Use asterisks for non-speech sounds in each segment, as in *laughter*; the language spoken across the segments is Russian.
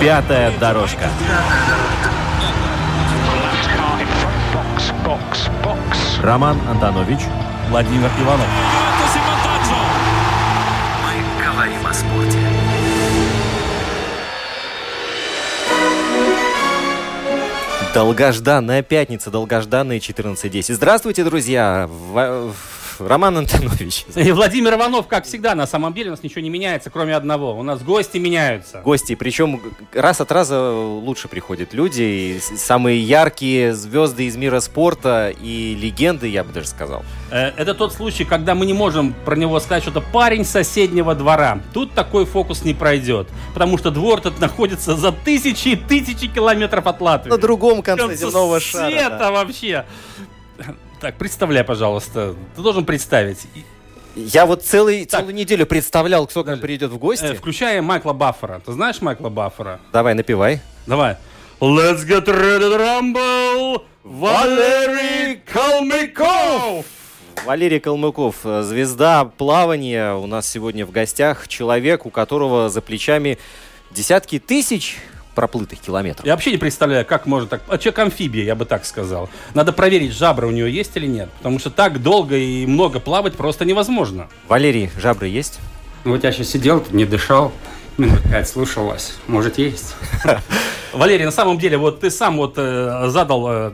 Пятая дорожка. Роман Антонович, Владимир Иванов. «Мы говорим о спорте». Долгожданная пятница, долгожданные 14.10. Здравствуйте, друзья! В- Роман Антонович. *laughs* И Владимир Иванов, как всегда, на самом деле у нас ничего не меняется, кроме одного. У нас гости меняются. Гости, причем раз от раза лучше приходят люди, и самые яркие звезды из мира спорта и легенды, я бы даже сказал. Э, Это тот случай, когда мы не можем про него сказать, что это парень соседнего двора. Тут такой фокус не пройдет, потому что двор этот находится за тысячи и тысячи километров от Латвии. На другом конце Конце земного шара. света да. вообще. Так, представляй, пожалуйста. Ты должен представить. Я вот целый, Так. целую неделю представлял, кто к нам придет в гости. э, включая Майкла Баффера. Ты знаешь Майкла Баффера? Давай, напивай. Давай. Let's get ready to rumble! Валерий Калмыков! Валерий Калмыков, э, звезда плавания, у нас сегодня в гостях человек, у которого за плечами десятки тысяч проплытых километров. Я вообще не представляю, как можно так... А человек амфибия, я бы так сказал. Надо проверить, жабры у него есть или нет. Потому что так долго и много плавать просто невозможно. Валерий, жабры есть? Ну, Вот я сейчас сидел, тут не дышал, минут пять слушал вас. Может, есть? Валерий, на самом деле, вот ты сам вот э, задал э,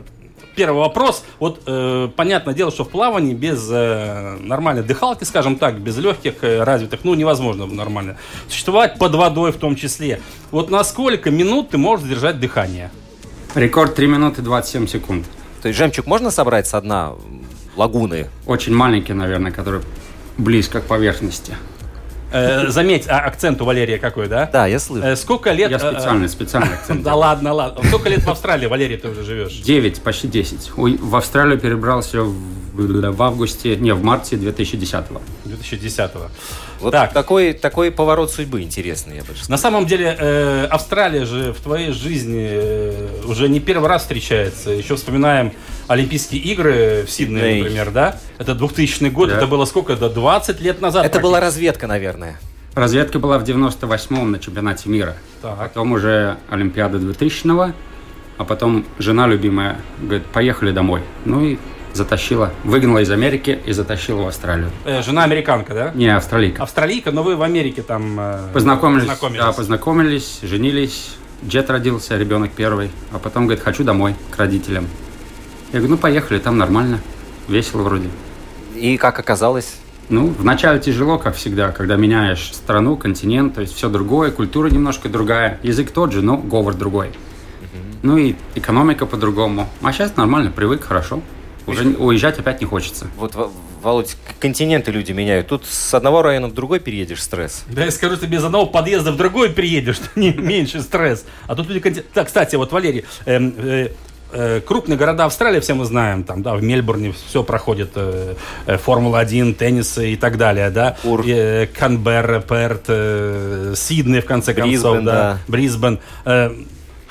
первый вопрос. Вот э, понятное дело, что в плавании без э, нормальной дыхалки, скажем так, без легких э, развитых, ну, невозможно нормально. Существовать под водой в том числе. Вот на сколько минут ты можешь держать дыхание? Рекорд 3 минуты 27 секунд. То есть жемчуг можно собрать со дна лагуны? Очень маленький, наверное, который близко к поверхности. Э, заметь, а акцент у Валерия какой, да? Да, я слышу. Э, сколько лет... Я э, специально, специально *laughs* акцент. Да ладно, ладно. Сколько лет в Австралии, Валерий, ты уже живешь? 9, почти 10. Ой, В Австралию перебрался в, августе, не, в марте 2010 2010-го. Вот так. такой, такой поворот судьбы интересный, я бы сказал. На самом деле, э, Австралия же в твоей жизни э, уже не первый раз встречается. Еще вспоминаем Олимпийские игры в Сиднее, например, да? Это 2000 год, Да. это было сколько? Да 20 лет назад. Это была разведка, наверное. Разведка была в 98-м на чемпионате мира. Так. Потом уже Олимпиада 2000-го, а потом жена любимая говорит, поехали домой. Ну и затащила, выгнала из Америки и затащила в Австралию. Э, жена американка, да? Не, австралийка. Австралийка, но вы в Америке там... э, Познакомились, познакомились. да, познакомились, женились. Джет родился, ребенок первый. А потом говорит, хочу домой, к родителям. Я говорю, ну поехали, там нормально, весело вроде. И как оказалось, Ну, вначале тяжело, как всегда, когда меняешь страну, континент, то есть все другое, культура немножко другая, язык тот же, но говор другой. Ну и экономика по-другому. А сейчас нормально, привык, хорошо. Уже уезжать опять не хочется. вот, Во- Володь, континенты люди меняют. Тут с одного района в другой переедешь стресс. Да я скажу, ты без одного подъезда в другой приедешь, *laughs* не меньше стресс. А тут люди... Так, кстати, вот, Валерий, эм, э, крупные города Австралии, все мы знаем, там, да, в Мельбурне все проходит э, э, Формула-1, теннис и так далее, да. Ур. Э, Канберра, Перт, э, Сидней, в конце концов, Брисбен, да. да. Брисбен. Э,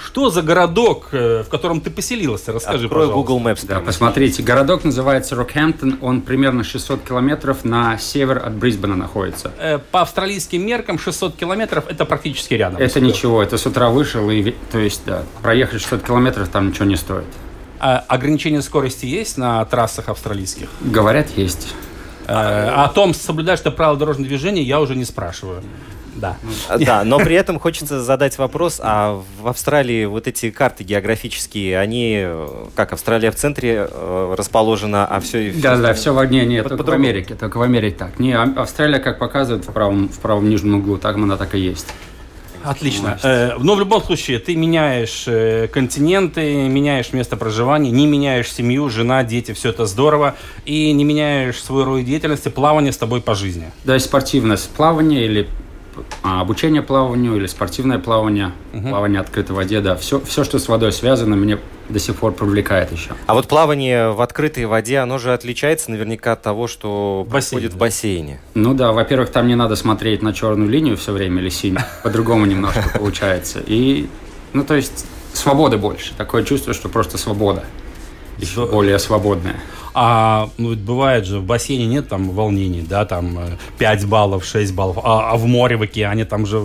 что за городок, э, в котором ты поселился? Расскажи, Открой пожалуйста. Google Maps. Да, посмотрите, городок называется Рокхэмптон, он примерно 600 километров на север от Брисбена находится. Э, По австралийским меркам 600 километров это практически рядом. Это ничего, это с утра вышел, и, то есть, да, проехать 600 километров там ничего не стоит. А ограничение скорости есть на трассах австралийских? Говорят, есть. Э, о том, соблюдаешь ты правила дорожного движения, я уже не спрашиваю. Да. А, Да, но при этом хочется задать вопрос, а в Австралии вот эти карты географические, они, э, как Австралия в центре э, расположена, а все... Да, да, все в одне, нет, По- только в. Америке, только в Америке так. Не, А- Австралия, как показывает в правом, в правом нижнем углу, так она так и есть. Отлично. Э, но в любом случае, ты меняешь э, континенты, меняешь место проживания, не меняешь семью, жена, дети, все это здорово, и не меняешь свой род деятельности, плавание с тобой по жизни. Да, и спортивность, плавание или а, обучение плаванию или спортивное плавание, плавание в открытой воде, да. Все, все, что с водой связано, мне до сих пор привлекает еще. А вот плавание в открытой воде, оно же отличается наверняка от того, что Бассейн, происходит в да. бассейне. Ну да, во-первых, там не надо смотреть на черную линию все время или синюю. *laughs* По-другому немножко получается. И, ну то есть, свободы больше. Такое чувство, что просто свобода. Еще более свободная. А ну, ведь бывает же, в бассейне нет там волнений, да, там э, 5 баллов, 6 баллов, а, а в море, в океане там же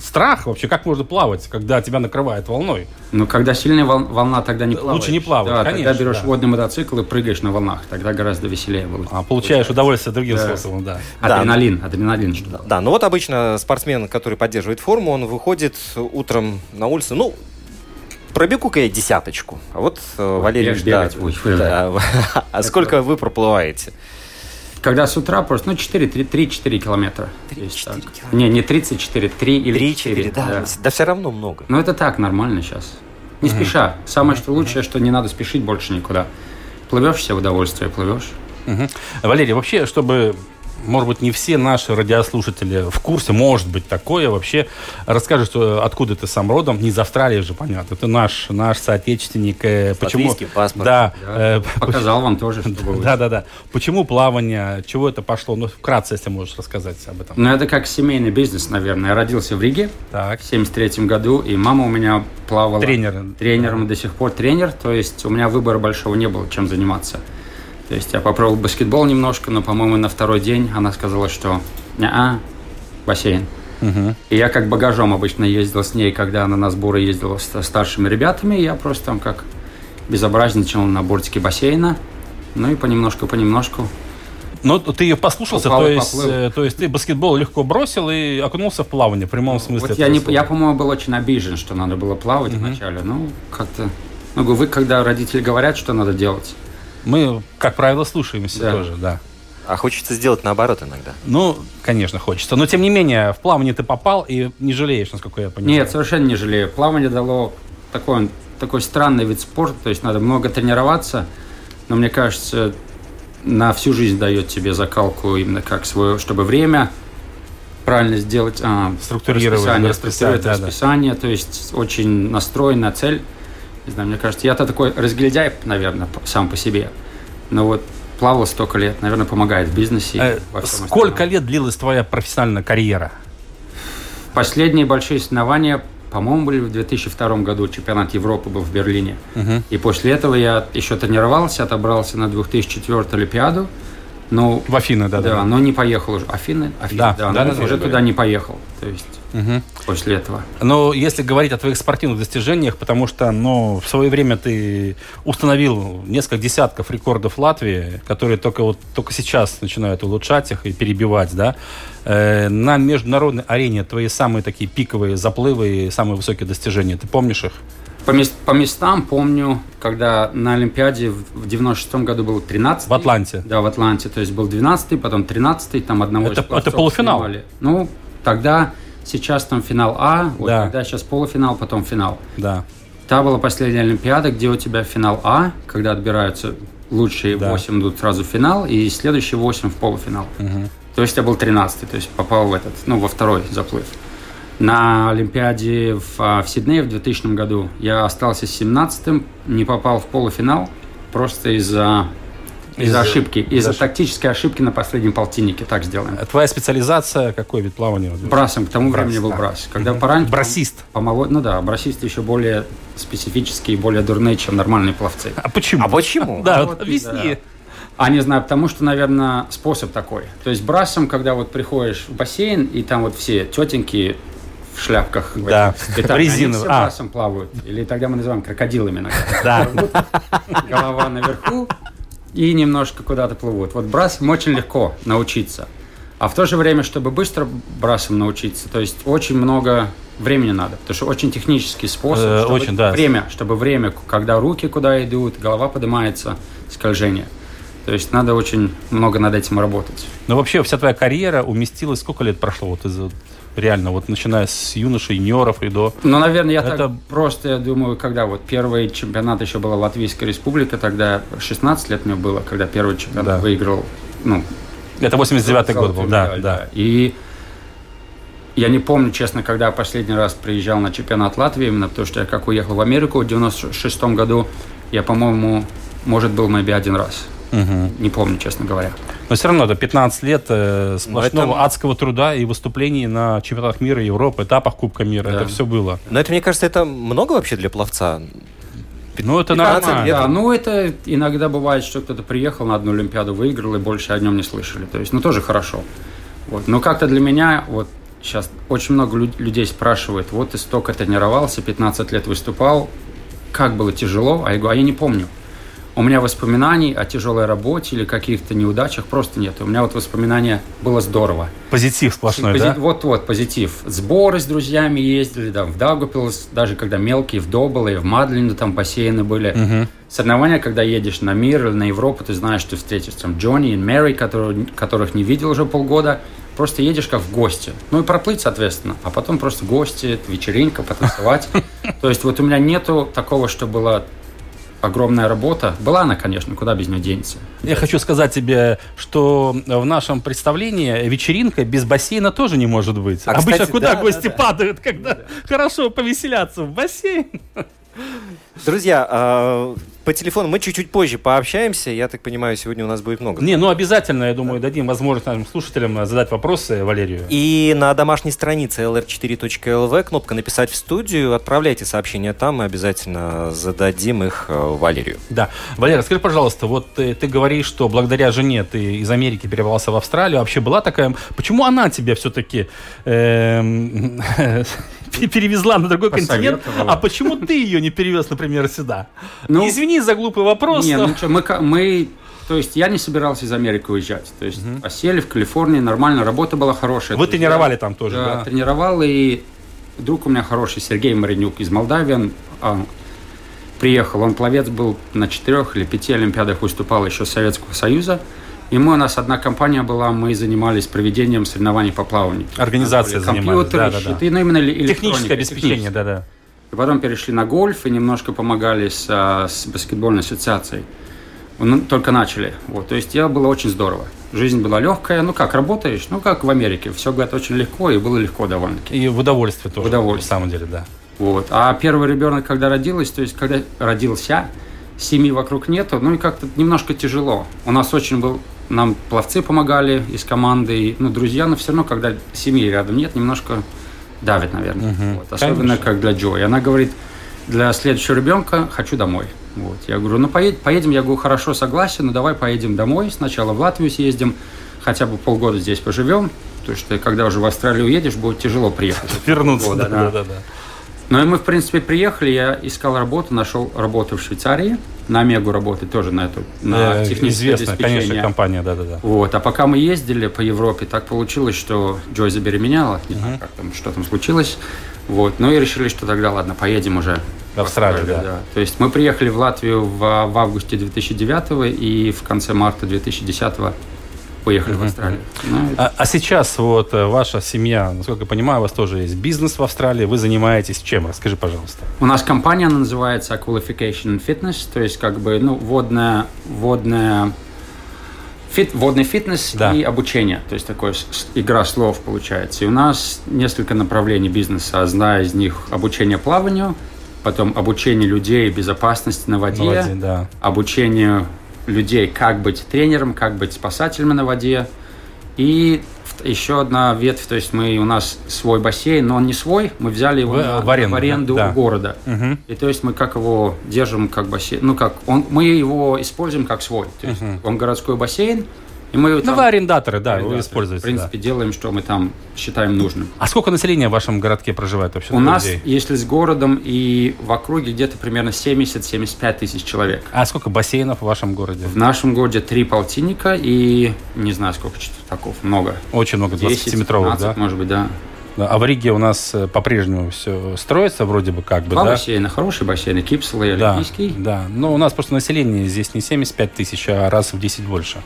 страх вообще, как можно плавать, когда тебя накрывает волной? Но когда сильная вол- волна, тогда не Лучше плаваешь. не плавать, Да, конечно, тогда берешь да. водный мотоцикл и прыгаешь на волнах. Тогда гораздо веселее будет. А получаешь удовольствие другим Да. способом, да. Да. Адреналин, адреналин. что ли. Да, ну вот обычно спортсмен, который поддерживает форму, он выходит утром на улицу, ну, пробегу-ка я десяточку. А вот э, Валерий... бегаешь, да, да. *laughs* А сколько вы проплываете? Когда с утра просто, ну, 4, 3, 3-4 километра. 3-4 Есть так. километра. Не, не 34, 3 или 4. 3-4, да. Да все равно много. Ну, это так, нормально сейчас. Не спеша. Самое что лучшее, что не надо спешить больше никуда. Плывешь все в удовольствие, плывешь. Мгм. Валерий, вообще, чтобы, может быть, не все наши радиослушатели в курсе, может быть, такое вообще, расскажи, что откуда ты сам родом, не из Австралии же, понятно, ты наш, наш соотечественник. э, почему? паспортом. Да. Да. э, Показал вам тоже, чтобы *laughs* Да, да, да. Почему плавание? Чего это пошло? Ну, вкратце, если можешь рассказать об этом. Ну, это как семейный бизнес, наверное. Я родился в Риге Так. в 73 году, и мама у меня плавала... Тренер. Тренером до сих пор тренер, то есть у меня выбора большого не было, чем заниматься. То есть я попробовал баскетбол немножко, но, по-моему, на второй день она сказала, что не бассейн. Мгм. И я как багажом обычно ездил с ней, когда она на сборы ездила с старшими ребятами. Я просто там как безобразничал на бортике бассейна. Ну и понемножку-понемножку. Ну, ты ее послушался, то есть, поплыл. э, то есть ты баскетбол легко бросил и окунулся в плавание, в прямом смысле. Вот я, не, слова. я, по-моему, был очень обижен, что надо было плавать вначале. Ну, как-то... Ну, вы, когда родители говорят, что надо делать, Мы, как правило, слушаемся Да. тоже, да. А хочется сделать наоборот иногда. Ну, конечно, хочется. Но, тем не менее, в плавание ты попал и не жалеешь, насколько я понимаю. Нет, совершенно не жалею. Плавание дало такой, такой странный вид спорта, то есть надо много тренироваться, но мне кажется, на всю жизнь дает тебе закалку именно как свое, чтобы время правильно сделать, а, Структурировать, расписание, расписать, структурировать да, да. расписание, то есть очень настроен на цель. Не знаю, мне кажется, я-то такой разгильдяй, наверное, сам по себе, но вот плавал столько лет, наверное, помогает в бизнесе. Э, Сколько лет длилась твоя профессиональная карьера? Последние большие соревнования, по-моему, были в 2002 году. Чемпионат Европы был в Берлине. И после этого я еще тренировался, отобрался на 2004 Олимпиаду. Ну, В Афины, да, да, да. но не поехал уже. Афины? Афины, Да, да, да, но да, да, уже да. туда не поехал. То есть Мгм. после этого. Но если говорить о твоих спортивных достижениях, потому что, ну, в свое время ты установил несколько десятков рекордов Латвии, которые только вот только сейчас начинают улучшать их и перебивать, да. Э, на международной арене твои самые такие пиковые заплывы и самые высокие достижения, ты помнишь их? По, мес- по местам помню, когда на Олимпиаде в в 96 году был 13 В Атланте. Да, в Атланте. То есть был 12 потом 13 там одного Это- это полуфинал? снимали. Ну, тогда, сейчас там финал А, вот Да. тогда сейчас полуфинал, потом финал. Да. Та была последняя Олимпиада, где у тебя финал А, когда отбираются лучшие Да. 8 идут сразу в финал, и следующие 8 в полуфинал. То есть я был 13 то есть попал в этот, ну, во второй заплыв. На Олимпиаде в, а, в Сиднее в 2000 году я остался 17-м, не попал в полуфинал, просто из-за из Из-за- ошибки, из-за ошибки. тактической ошибки на последнем полтиннике, так сделаем. А Твоя специализация, какой вид плавания? Брасом, к тому Брас, времени был да. брас. Когда пораньше... Брасист. Помолод... Ну да, брасисты еще более специфические, более дурные, чем нормальные пловцы. А почему? А почему? Да, вот вот объясни. А не знаю, потому что, наверное, способ такой. То есть брасом, когда вот приходишь в бассейн, и там вот все тетеньки в шляпках Да, этих спитах, они все А. брасом плавают. Или тогда мы называем крокодилами. Да. Голова наверху и немножко куда-то плывут. Вот брасом очень легко научиться. А в то же время, чтобы быстро брасом научиться, то есть очень много времени надо, потому что очень технический способ. Э, чтобы очень, да. Время, чтобы время, когда руки куда идут, голова поднимается, скольжение. То есть надо очень много над этим работать. Ну, вообще, вся твоя карьера уместилась, сколько лет прошло? Вот из вот реально, вот начиная с юношей, юниоров и до... Ну, наверное, я Это- так просто, я думаю, когда вот первый чемпионат еще была Латвийская республика, тогда 16 лет мне было, когда первый чемпионат Да. выиграл, ну, Это 89-й год был, да, да. И я не помню, честно, когда я последний раз приезжал на чемпионат Латвии, именно потому что я как уехал в Америку в 96 году, я, по-моему, может, был maybe один раз. Не помню, честно говоря. Но все равно это 15 лет э, сплошного это- адского труда и выступлений на чемпионатах мира, Европы, этапах Кубка мира. Да. Это все было. Но это, мне кажется, это много вообще для пловца. Ну, это 15 нормально. лет. Да, ну это иногда бывает, что кто-то приехал на одну Олимпиаду, выиграл, и больше о нем не слышали. То есть, ну тоже хорошо. Вот. Но как-то для меня, вот сейчас очень много лю- людей спрашивают, вот ты столько тренировался, 15 лет выступал, как было тяжело? А я говорю, а я не помню. У меня воспоминаний о тяжелой работе или каких-то неудачах просто нет. У меня вот воспоминания было здорово. Позитив сплошной, Пози- да? Вот-вот, позитив. Сборы с друзьями ездили, да, в Даугавпилс, даже когда мелкие, в Доболе, в Мадлине там бассейны были. Соревнования, когда едешь на мир или на Европу, ты знаешь, что встретишь там Джонни и Мэри, которые, которых не видел уже полгода. Просто едешь как в гости. Ну и проплыть, соответственно. А потом просто гости, вечеринка, потанцевать. *laughs* То есть вот у меня нету такого, что была огромная работа. Была она, конечно, куда без нее денется. Я хочу сказать тебе, что в нашем представлении вечеринка без бассейна тоже не может быть. А, Обычно кстати, куда да, гости да, да. падают, когда хорошо повеселяться в бассейн? Друзья, а, по телефону мы чуть-чуть позже пообщаемся. Я так понимаю, сегодня у нас будет много. Не, ну обязательно, я думаю, дадим возможность нашим слушателям э, задать вопросы Валерию. И на домашней странице lr4.lv кнопка «Написать в студию». Отправляйте сообщения там, мы обязательно зададим их э, Валерию. Да. Валера, скажи, пожалуйста, вот ты, ты говоришь, что благодаря жене ты из Америки перебрался в Австралию. Вообще была такая... Почему она тебя все-таки *laughs* перевезла на другой континент, а почему ты ее не перевез, например, сюда? Ну, Извини за глупый вопрос. Не, но- ну что, мы, мы, то есть я не собирался из Америки уезжать. То есть осели в Калифорнии, нормально, работа была хорошая. Вы тренировали я, там тоже, да? да? тренировал, и друг у меня хороший, Сергей Маринюк из Молдавии, он, а, приехал, он пловец был на четырех или пяти олимпиадах, выступал еще Советского Союза. И мы, у нас одна компания была, мы занимались проведением соревнований по плаванию. Организация Компьютеры, занимались, да-да-да. ну именно Техническое обеспечение, да-да. И потом перешли на гольф и немножко помогали с, а, с баскетбольной ассоциацией. Ну, только начали. Вот, то есть, я было очень здорово. Жизнь была легкая. Ну, как, работаешь? Ну, как в Америке. Все, говорят, очень легко, и было легко довольно-таки. И в удовольствие тоже. В удовольствие. На самом деле, да. Вот. А первый ребенок, когда родилась, то есть, когда родился, семьи вокруг нету, ну, и как-то немножко тяжело. У нас очень был... Нам пловцы помогали из команды, ну, друзья, но все равно, когда семьи рядом нет, немножко давит, наверное. Вот. Особенно, Конечно. как для Джо. И она говорит, для следующего ребенка хочу домой. Вот. Я говорю, ну поедем, поедем, я говорю, хорошо, согласен, но давай поедем домой, сначала в Латвию съездим, хотя бы полгода здесь поживем, потому что когда уже в Австралию уедешь, будет тяжело приехать. Вернуться. Да. да, да. Ну и мы, в принципе, приехали, я искал работу, нашел работу в Швейцарии, на Омегу работать тоже на эту, на Э, техническое Известная, конечно, компания, да, да, да. Вот. А пока мы ездили по Европе, так получилось, что Джой забеременела. Не знаю, как там, что там случилось. Вот. Ну и решили, что тогда, ладно, поедем уже В Австралию, да. То есть мы приехали в Латвию в, в августе 2009 и в конце марта 2010 поехали в Австралию. Ну, это- А, а сейчас вот э, ваша семья, насколько я понимаю, у вас тоже есть бизнес в Австралии. Вы занимаетесь чем? Расскажи, пожалуйста. У нас компания она называется Aqua Education and Fitness, то есть как бы ну, водная, водная фит, водный фитнес Да. и обучение. То есть такая игра слов получается. И у нас несколько направлений бизнеса. Одна из них обучение плаванию, потом обучение людей безопасности на воде, На воде, да. обучение людей, как быть тренером, как быть спасателем на воде. И еще одна ветвь, то есть мы, у нас свой бассейн, но он не свой, мы взяли его В- на- в аренду, в аренду да. у города. Мгм. И то есть мы как его держим как бассейн, ну как, он, мы его используем как свой. То есть он городской бассейн, и мы Ну, там, вы арендаторы, да, вы арендаторы, используете. в принципе, да. делаем, что мы там считаем нужным. А сколько населения в вашем городке проживает вообще? У нас, людей? если с городом и в округе, где-то примерно 70-75 тысяч человек. А сколько бассейнов в вашем городе? В нашем городе три полтинника и не знаю, сколько четвертаков, много. Очень много, 10, 20-метровых, 15, да? может быть, да. Да, А в Риге у нас э, по-прежнему все строится вроде бы как бы, Два да? бассейна, хорошие бассейны, Кипсел и Да, Олимпийский. да. Но у нас просто население здесь не 75 тысяч, а раз в 10 больше.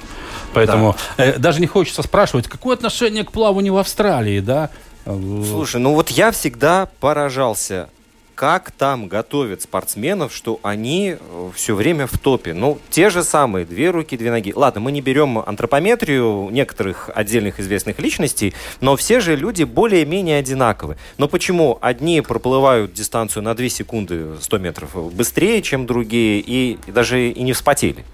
Поэтому э, даже не хочется спрашивать, какое отношение к плаванию в Австралии, да? Э, Слушай, ну вот я всегда поражался как там готовят спортсменов, что они все время в топе. Ну, те же самые, две руки, две ноги. Ладно, мы не берем антропометрию некоторых отдельных известных личностей, но все же люди более-менее одинаковы. Но почему одни проплывают дистанцию на 2 секунды 100 метров быстрее, чем другие, и даже и не вспотели?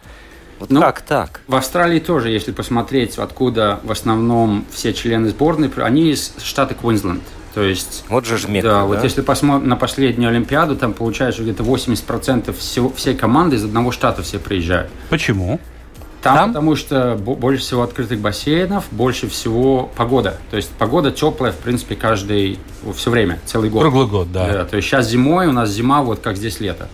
Вот ну, как так? В Австралии тоже, если посмотреть, откуда в основном все члены сборной, они из штата Квинсленд. То есть, вот же жмек, да, да, вот если посмотреть на последнюю Олимпиаду, там получается где-то 80% всего, всей команды из одного штата все приезжают. Почему? Там, там, потому что больше всего открытых бассейнов, больше всего погода. То есть погода теплая, в принципе, каждый все время, целый год. Круглый год, да. да. То есть сейчас зимой у нас зима, вот как здесь лето.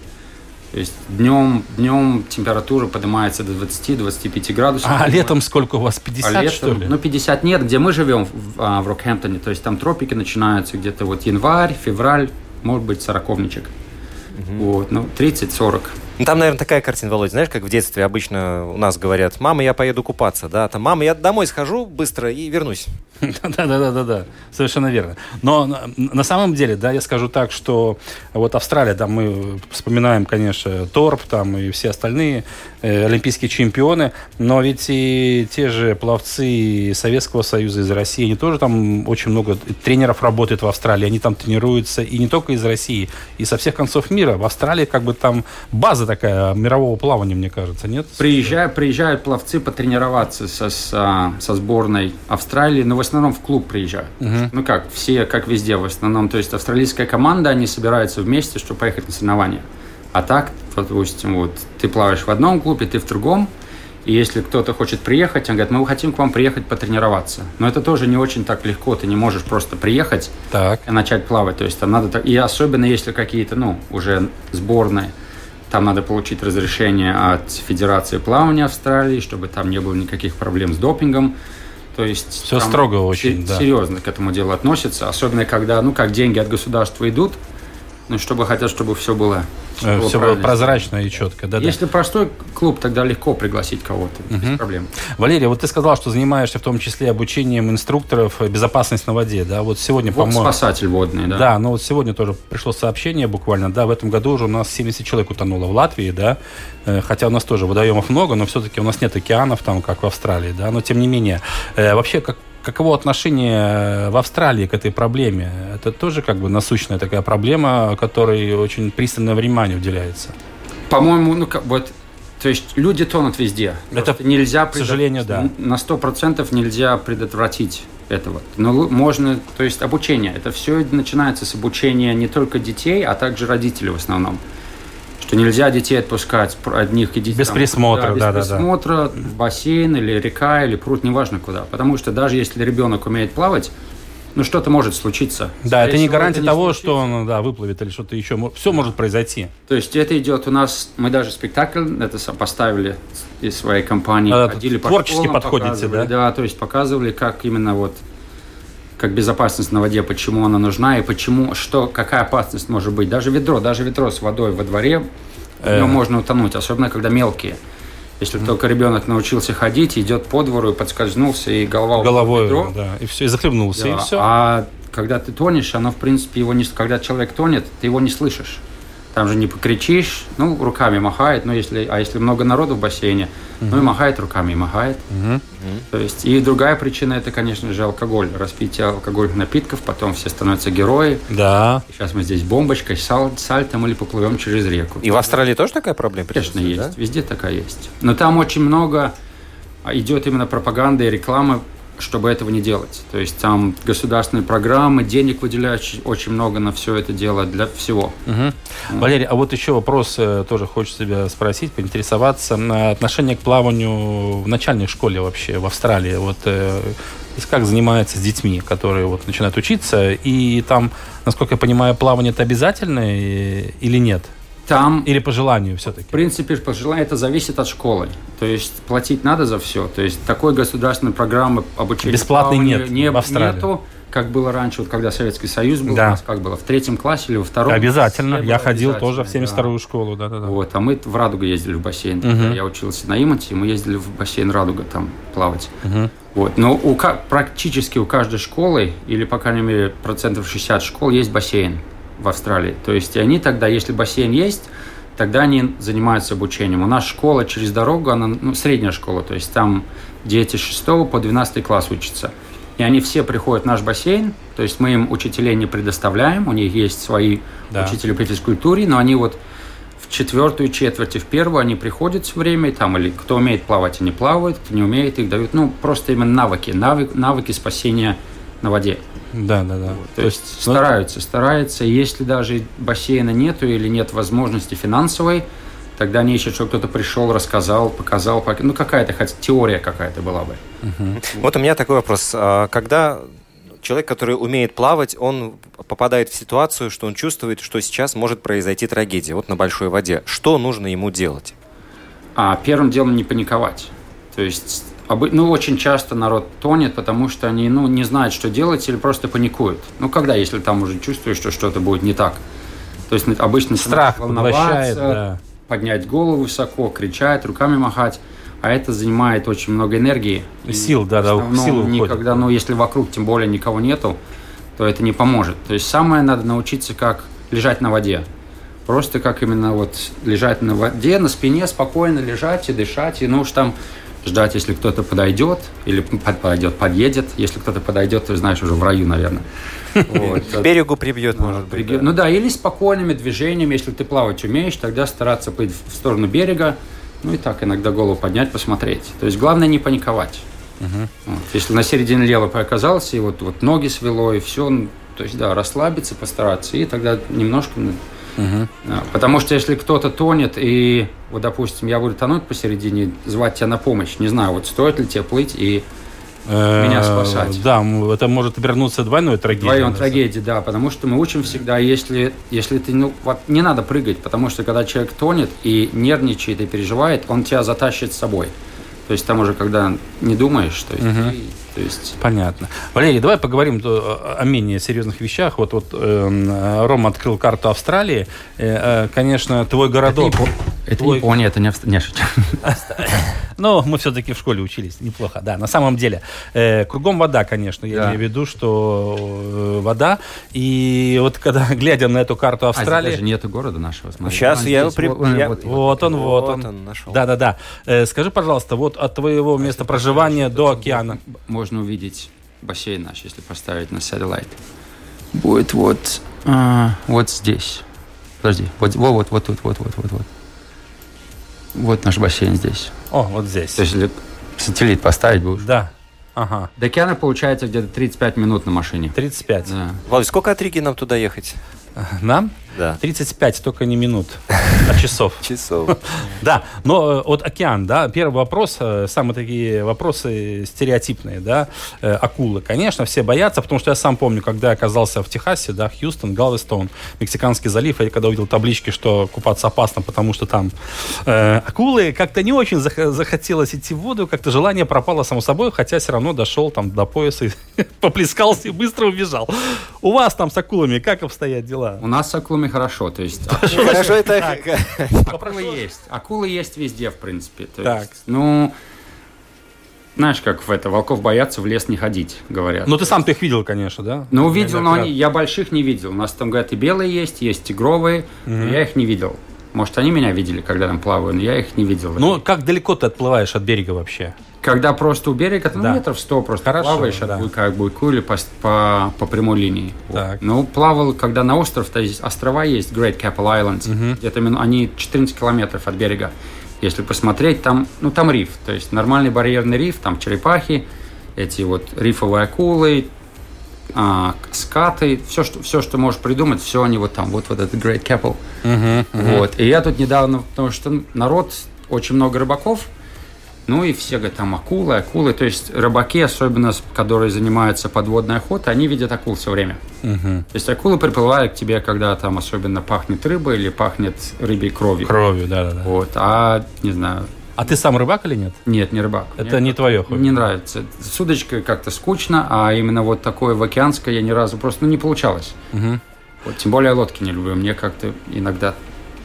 То есть днем, днем температура поднимается до 20-25 градусов. А летом сколько у вас? 50, а летом, что ли? Ну, 50 нет. Где мы живем, в, а, в Рокхэмптоне, то есть там тропики начинаются где-то вот январь, февраль, может быть, сороковничек. Угу. Вот, ну, 30-40. Ну, там, наверное, такая картина, Володя, знаешь, как в детстве обычно у нас говорят, мама, я поеду купаться, да, там, мама, я домой схожу быстро и вернусь. Да-да-да-да, совершенно верно. Но на самом деле, да, я скажу так, что вот Австралия, там мы вспоминаем, конечно, Торп там и все остальные олимпийские чемпионы, но ведь и те же пловцы Советского Союза из России, они тоже там очень много тренеров работают в Австралии, они там тренируются и не только из России, и со всех концов мира. В Австралии как бы там база такая мирового плавания, мне кажется, нет? Приезжают, приезжают пловцы потренироваться со, со, со сборной Австралии, но в основном в клуб приезжают. Угу. Ну как, все, как везде в основном. То есть австралийская команда, они собираются вместе, чтобы поехать на соревнования. А так, допустим, вот ты плаваешь в одном клубе, ты в другом, и если кто-то хочет приехать, он говорит, мы хотим к вам приехать потренироваться. Но это тоже не очень так легко. Ты не можешь просто приехать так. и начать плавать. То есть там надо... И особенно если какие-то, ну, уже сборные, там надо получить разрешение от Федерации плавания Австралии, чтобы там не было никаких проблем с допингом. То есть все строго очень, да. серьезно к этому делу относятся, особенно когда, ну, как деньги от государства идут, ну, чтобы хотят, чтобы все было Э, все было прозрачно и четко. Да, Если да. простой клуб, тогда легко пригласить кого-то, угу. без проблем. Валерий, вот ты сказал, что занимаешься в том числе обучением инструкторов безопасности на воде, да? Вот сегодня, вот по-моему... спасатель водный, да. Да, но вот сегодня тоже пришло сообщение буквально, да, в этом году уже у нас 70 человек утонуло в Латвии, да, э, хотя у нас тоже водоемов много, но все-таки у нас нет океанов там, как в Австралии, да, но тем не менее. Э, вообще, как Каково отношение в Австралии к этой проблеме? Это тоже как бы насущная такая проблема, которой очень пристальное внимание уделяется. По-моему, ну как вот то есть люди тонут везде. Это нельзя, к сожалению, да. На сто процентов нельзя предотвратить этого. Но можно, то есть обучение. Это все начинается с обучения не только детей, а также родителей в основном что нельзя детей отпускать одних и детей. Без там, присмотра, да, без да, присмотра да. в бассейн или река или пруд, неважно куда. Потому что даже если ребенок умеет плавать, ну что-то может случиться. Да, Скорее это не гарантия это не того, случится. что он да, выплывет или что-то еще. Все может произойти. То есть это идет у нас, мы даже спектакль это поставили из своей компании. А, ходили творчески по школам, подходите, да? Да, то есть показывали, как именно вот как безопасность на воде, почему она нужна и почему, что, какая опасность может быть. Даже ведро, даже ведро с водой во дворе, в нем э. можно утонуть, особенно когда мелкие. Если только ребенок научился ходить, идет по двору и подскользнулся, и голова Головой, ведро, да, и все, и захлебнулся, да. и все. А когда ты тонешь, оно, в принципе, его не... Когда человек тонет, ты его не слышишь. Там же не покричишь, ну, руками махает, ну, если, а если много народу в бассейне, Угу. Ну и махает руками, и махает. Угу. То есть, и другая причина это, конечно же, алкоголь. Распитие алкогольных напитков, потом все становятся герои. Да. Сейчас мы здесь бомбочкой, саль, сальтом или поплывем через реку. И в Австралии тоже такая проблема? Конечно, есть. Да? Везде такая есть. Но там очень много идет именно пропаганда и реклама чтобы этого не делать. То есть там государственные программы, денег выделяют очень много на все это дело для всего. Угу. Валерий, а вот еще вопрос э, тоже хочется тебя спросить, поинтересоваться. Отношение к плаванию в начальной школе вообще в Австралии. Вот э, как занимается с детьми, которые вот начинают учиться, и там, насколько я понимаю, плавание это обязательно или нет? Там, Или по желанию все-таки? В принципе, по желанию это зависит от школы. То есть платить надо за все. То есть такой государственной программы обучения Бесплатной нет не, в Австралии. Нету, как было раньше, вот когда Советский Союз был, да. у нас как было, в третьем классе или во втором? Обязательно. Я ходил тоже в 72-ю да. школу. Да, да, да. Вот, а мы в Радугу ездили в бассейн. Угу. Я учился на Имонте, мы ездили в бассейн Радуга там плавать. Угу. Вот. Но у, практически у каждой школы, или, по крайней мере, процентов 60 школ есть бассейн. В Австралии. То есть они тогда, если бассейн есть, тогда они занимаются обучением. У нас школа через дорогу, она ну, средняя школа, то есть там дети с 6 по 12 класс учатся. И они все приходят в наш бассейн, то есть мы им учителей не предоставляем, у них есть свои Да. учителя по физкультуре, но они вот в четвертую четверть и в первую они приходят все время, и там или кто умеет плавать, они плавают, кто не умеет, их дают, ну, просто именно навыки, навык, навыки спасения на воде. Да, да, да. То есть стараются, стараются. И Если даже бассейна нету или нет возможности финансовой, тогда они ищут, чтобы кто-то пришел, рассказал, показал. пок- Ну, какая-то хоть теория какая-то была бы. Вот у меня такой вопрос. А Когда человек, который умеет плавать, он попадает в ситуацию, что он чувствует, что сейчас может произойти трагедия, вот на большой воде, что нужно ему делать? А первым делом не паниковать. То есть, ну, очень часто народ тонет, потому что они, ну, не знают, что делать или просто паникуют. Ну, когда, если там уже чувствуешь, что что-то будет не так. То есть, ну, обычно Страх волноваться, да. поднять голову высоко, кричать, руками махать. А это занимает очень много энергии. И Сил, да, да, силы никогда, ну, если вокруг тем более никого нету, то это не поможет. То есть самое надо научиться, как лежать на воде. Просто как именно вот лежать на воде, на спине спокойно лежать и дышать. И ну уж там ждать, если кто-то подойдет, или под- подойдет, подъедет. Если кто-то подойдет, ты знаешь, уже в раю, наверное. *laughs* Вот. К берегу прибьет, может быть. Приги- Ну да, или спокойными движениями, если ты плавать умеешь, тогда стараться быть в сторону берега, ну и так иногда голову поднять, посмотреть. То есть главное не паниковать. Вот. Если на середине лева оказался, и вот, вот ноги свело, и все, ну, то есть да, расслабиться, постараться, и тогда немножко... да, Потому что если кто-то тонет, и вот, допустим, я буду тонуть посередине, звать тебя на помощь, не знаю, вот стоит ли тебе плыть и Меня Э, спасать. Да, это может обернуться двойной трагедией. Вдвоем Да. трагедия, да, потому что мы учим всегда, если, если ты, ну, вот не надо прыгать, потому что когда человек тонет и нервничает и переживает, он тебя затащит с собой. То есть там уже, когда не думаешь, то есть, ты- то есть Понятно. Валерий, давай поговорим о менее серьезных вещах. Вот, вот эм, Рома открыл карту Австралии. Э, э, конечно, твой городок... это твой- Япония, это не, Авст- не. Но мы все-таки в школе учились. Неплохо, да. На самом деле. э, кругом вода, конечно. Я Да. имею в виду, что э, вода. И вот когда, *laughs* глядя на эту карту А Австралии... здесь даже нету города нашего. смотри. Сейчас Вон я здесь, при- вот, я- вот, Вот он, вот, Вот он. он нашел. Да, да, да. Э, скажи, пожалуйста, вот от твоего места проживания до океана. Можно увидеть бассейн наш, если поставить на satellite. Будет вот, а, вот здесь. Подожди, вот, вот, вот, вот тут, вот, вот, вот, вот. Вот наш бассейн здесь. О, вот здесь. То есть, если сателлит поставить будешь. Да. Ага. До океана получается где-то 35 минут на машине. 35. Да. Володь, сколько от Риги нам туда ехать? Нам? Да. 35, только не минут, а часов. *laughs* Часов. *laughs* Да, но э, вот океан, да, первый вопрос, э, самые такие вопросы стереотипные, да, Э, акулы, конечно, все боятся, потому что я сам помню, когда я оказался в Техасе, да, Хьюстон, Галвестон, Мексиканский залив, я когда увидел таблички, что купаться опасно, потому что там э, акулы, как-то не очень зах- захотелось идти в воду, как-то желание пропало само собой, хотя все равно дошел там до пояса, и *laughs* поплескался и быстро убежал. У вас там с акулами как обстоят дела? У нас с акулами хорошо, то есть Хорошо, это... акулы есть. Акулы есть везде, в принципе. Так. ну, знаешь, как в это, волков боятся в лес не ходить, говорят. Ну, ты сам-то их видел, конечно, да? Ну, видел, но они, я больших не видел. У нас там, говорят, и белые есть, есть тигровые, но я их не видел. Может, они меня видели, когда там плаваю, но я их не видел. Ну, как далеко ты отплываешь от берега вообще? Когда просто у берега, ну, Да. метров сто просто Хорошо, плаваешь да. от буйка к буйку или по, по, по прямой линии. Так. Ну, плавал, когда на остров, то есть острова есть, Great Keppel Islands, где-то мину- они 14 километров от берега. Если посмотреть, там, ну, там риф, то есть нормальный барьерный риф, там черепахи, эти вот рифовые акулы, а, скаты, все что, все, что можешь придумать, все они вот там, вот, вот этот Great Keppel. Вот. И я тут недавно, потому что народ, очень много рыбаков, ну и все говорят, там акулы, акулы. То есть рыбаки, особенно которые занимаются подводной охотой, они видят акул все время. То есть акулы приплывают к тебе, когда там особенно пахнет рыба или пахнет рыбьей кровью. Кровью, да-да-да. Вот. А, не знаю, А ты сам рыбак или нет? нет, не рыбак. Это Мне не твое хобби? Не нравится. С удочкой как-то скучно, а именно вот такое в океанское я ни разу просто ну, не получалось. Вот, тем более лодки не люблю. Мне как-то иногда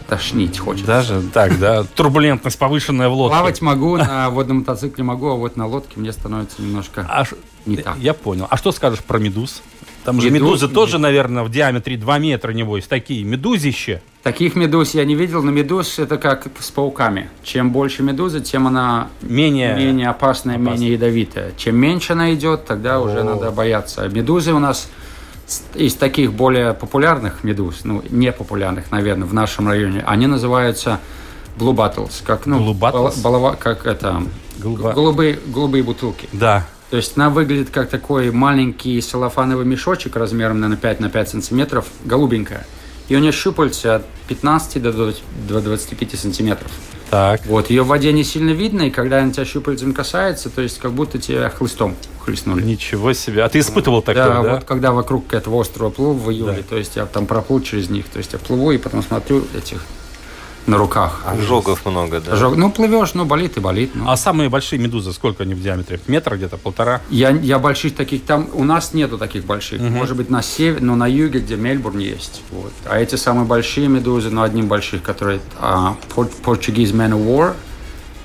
тошнить хочется. Даже так, да. Турбулентность повышенная в лодке. Плавать могу, на водном мотоцикле могу, а вот на лодке мне становится немножко А не так. Я понял. А что скажешь про медуз? Там же Меду- медузы тоже, наверное, в диаметре 2 метра, небось. Такие медузище. Таких медуз я не видел, но медуз это как с пауками. Чем больше медузы, тем она Менее... менее опасная, опасная. менее ядовитая. Чем меньше она идет, тогда уже надо бояться. Медузы у нас из таких более популярных медуз, ну, не популярных, наверное, в нашем районе, они называются blue bottles, как, ну, Blue bottles? бала- балава- как это, Голуба- голубые, голубые бутылки. Да. То есть она выглядит как такой маленький целлофановый мешочек размером, наверное, 5 на 5 сантиметров, голубенькая. И у нее щупальца от 15 до 20 до 25 сантиметров. Так. Вот, ее в воде не сильно видно, и когда она тебя щупальцем касается, то есть как будто тебя хлыстом хлестнули. Ничего себе. А ты испытывал такое, да, да? вот когда вокруг этого острова плыл в июле, Да. то есть я там проплыл через них, то есть я плыву и потом смотрю этих на руках. Ожогов много, да. Ожог- Ну, плывешь, ну, болит и болит. ну. А самые большие медузы, сколько они в диаметре? Метр где-то, полтора? Я, я больших таких там у нас нету таких больших. Может быть на севере, но на юге, где Мельбурн есть. Вот. А эти самые большие медузы, но одни больших, которые а, Port- Portuguese Man of War,